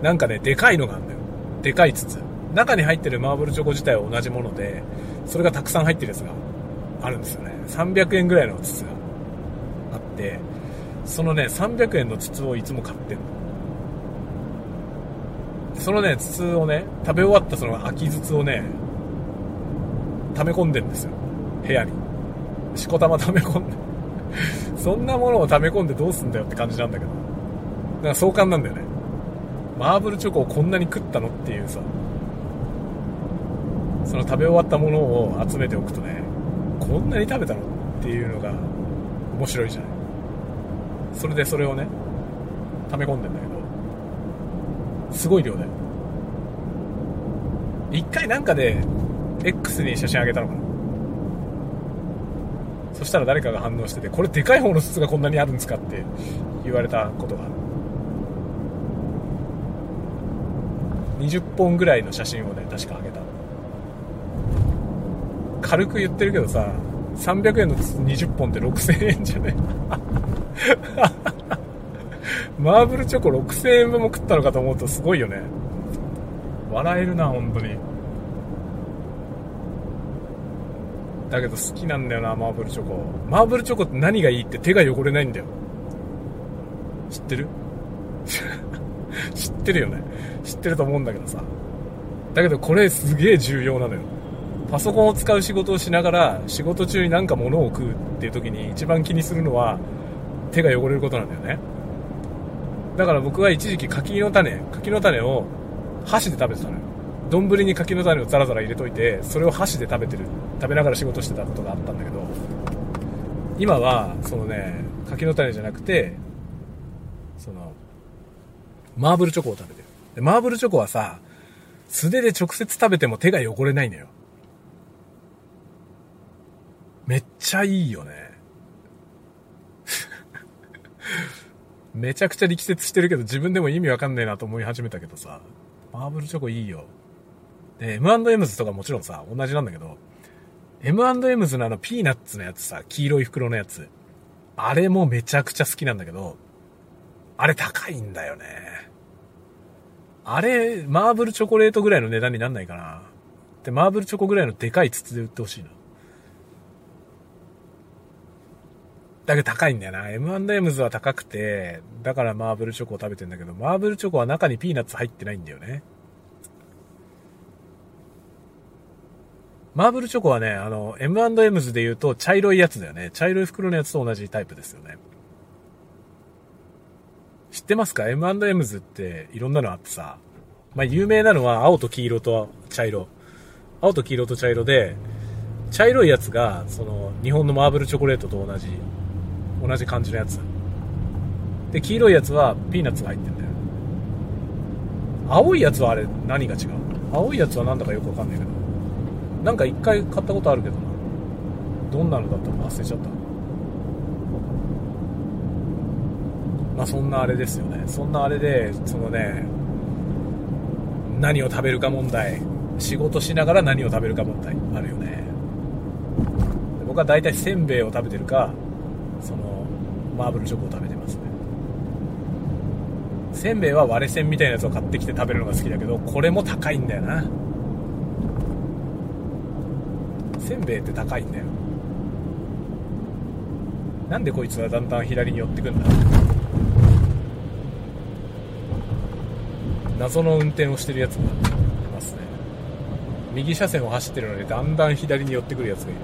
なんかね、でかいのがあるんだよ。でかい筒。中に入ってるマーブルチョコ自体は同じもので、それがたくさん入ってるやつがあるんですよね。300円ぐらいの筒があって、そのね、300円の筒をいつも買ってんの。そのね、筒をね、食べ終わったその空き筒をね、溜め込んでんですよ。部屋に。しこたま溜め込んで。そんなものを溜め込んでどうすんだよって感じなんだけど。だから壮観なんだよね。マーブルチョコをこんなに食ったのっていうさ、その食べ終わったものを集めておくとね、こんなに食べたのっていうのが面白いじゃない。それでそれをね、溜め込んでんだけど、すごい量だよ。一回なんかで、X に写真あげたのかな。そしたら誰かが反応してて、これでかい方の筒がこんなにあるんですかって言われたことがある。20本ぐらいの写真をね、確かあげた。軽く言ってるけどさ、300円の筒20本って6000円じゃね？マーブルチョコ6000円分も食ったのかと思うとすごいよね。笑えるな、本当に。だけど好きなんだよな、マーブルチョコ。マーブルチョコって何がいいって手が汚れないんだよ。知ってる？知ってるよね。知ってると思うんだけどさ。だけどこれすげえ重要なのよ。パソコンを使う仕事をしながら、仕事中になんか物を食うっていう時に一番気にするのは、手が汚れることなんだよね。だから僕は一時期柿の種、柿の種を箸で食べてたのよ。丼に柿の種をザラザラ入れといて、それを箸で食べてる、食べながら仕事してたことがあったんだけど、今は、そのね、柿の種じゃなくて、その、マーブルチョコを食べてる。で、マーブルチョコはさ、素手で直接食べても手が汚れないのよ。めっちゃいいよね。めちゃくちゃ力説してるけど自分でも意味わかんないなと思い始めたけどさ、マーブルチョコいいよ。で、M&M's とかもちろんさ、同じなんだけど、M&M's のあのピーナッツのやつさ、黄色い袋のやつ。あれもめちゃくちゃ好きなんだけど、あれ高いんだよね。あれ、マーブルチョコレートぐらいの値段になんないかな。で、マーブルチョコぐらいのでかい筒で売ってほしいな。だけど高いんだよな。M&M's は高くて、だからマーブルチョコを食べてんだけど、マーブルチョコは中にピーナッツ入ってないんだよね。マーブルチョコはね、あの、M&M's で言うと茶色いやつだよね。茶色い袋のやつと同じタイプですよね。知ってますか ?M&M's っていろんなのあってさ、まあ、有名なのは青と黄色と茶色。青と黄色と茶色で、茶色いやつが、その、日本のマーブルチョコレートと同じ、同じ感じのやつ。で、黄色いやつはピーナッツが入ってんだよ。青いやつはあれ、何が違う？青いやつはなんだかよくわかんないけど。なんか一回買ったことあるけどな。どんなのだったか忘れちゃった。まあそんなあれですよね。そんなあれで、そのね、何を食べるか問題。仕事しながら何を食べるか問題。あるよね。僕は大体せんべいを食べてるか、その、マーブルチョコを食べてますね。せんべいは割れせんみたいなやつを買ってきて食べるのが好きだけど、これも高いんだよな。せんべいって高いんだよ。なんでこいつはだんだん左に寄ってくんだ？謎の運転をしてるやつがいますね。右車線を走ってるのにだんだん左に寄ってくるやつがいる。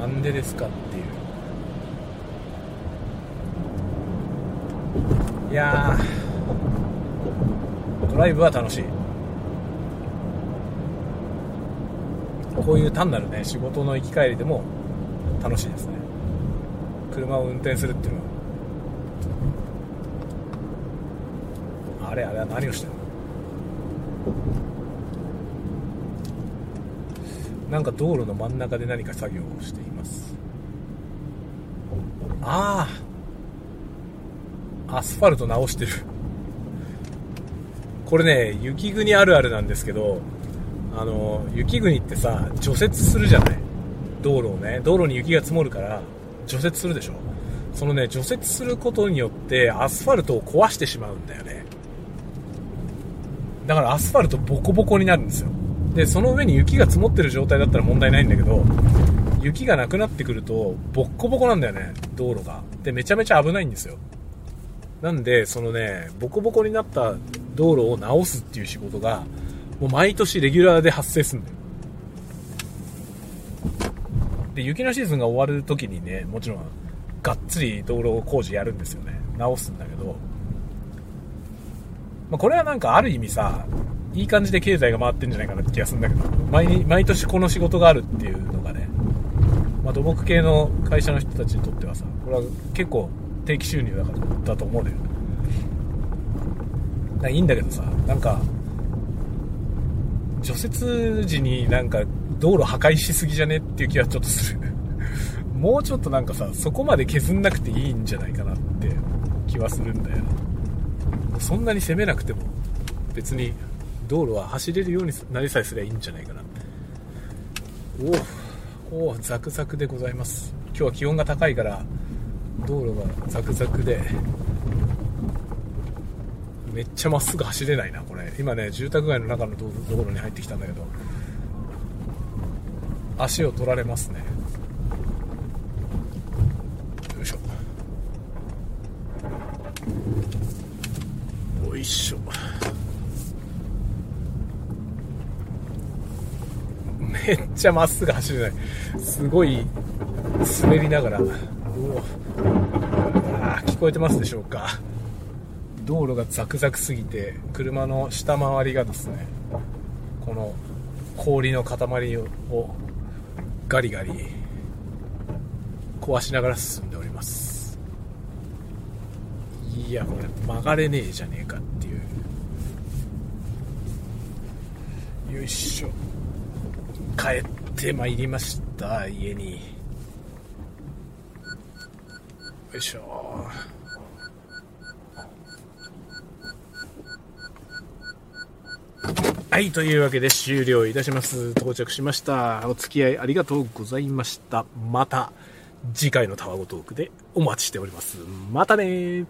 なんでですかっていう。いや、ドライブは楽しい。こういう単なるね、仕事の行き帰りでも楽しいですね。車を運転するっていうのは。あれあれは何をしてるの？なんか道路の真ん中で何か作業をしています。ああアスファルト直してる。これね、雪国あるあるなんですけど、あの、雪国ってさ、除雪するじゃない道路をね。道路に雪が積もるから、除雪するでしょそのね、除雪することによって、アスファルトを壊してしまうんだよね。だからアスファルトボコボコになるんですよ。で、その上に雪が積もってる状態だったら問題ないんだけど、雪がなくなってくると、ボッコボコなんだよね、道路が。で、めちゃめちゃ危ないんですよ。なんで、そのね、ボコボコになった道路を直すっていう仕事が、もう毎年レギュラーで発生するんだよ。で、雪のシーズンが終わる時にね、もちろん、がっつり道路工事やるんですよね。直すんだけど、まあ、これはなんかある意味さ、いい感じで経済が回ってんじゃないかなって気がするんだけど、毎毎年この仕事があるっていうのがね、まあ、土木系の会社の人たちにとってはさ、これは結構定期収入だからだと思うのよ。だいいんだけどさ、なんか、除雪時になんか道路破壊しすぎじゃねっていう気はちょっとする。もうちょっとなんかさ、そこまで削んなくていいんじゃないかなって気はするんだよ。そんなに攻めなくても別に道路は走れるようになりさえすればいいんじゃないかな。おお、おザクザクでございます。今日は気温が高いから道路がザクザクでめっちゃまっすぐ走れないなこれ今ね住宅街の中の道道路に入ってきたんだけど足を取られますねよいしょよいしょ。めっちゃまっすぐ走れない。すごい滑りながら。おお。あ聞こえてますでしょうか。道路がザクザクすぎて車の下回りがですねこの氷の塊をガリガリ壊しながら進んでおります。いやこれ曲がれねえじゃねえかっていうよいしょ帰ってまいりました家によいしょはい、というわけで終了いたします。到着しました。お付き合いありがとうございました。また次回のタワゴトークでお待ちしております。またね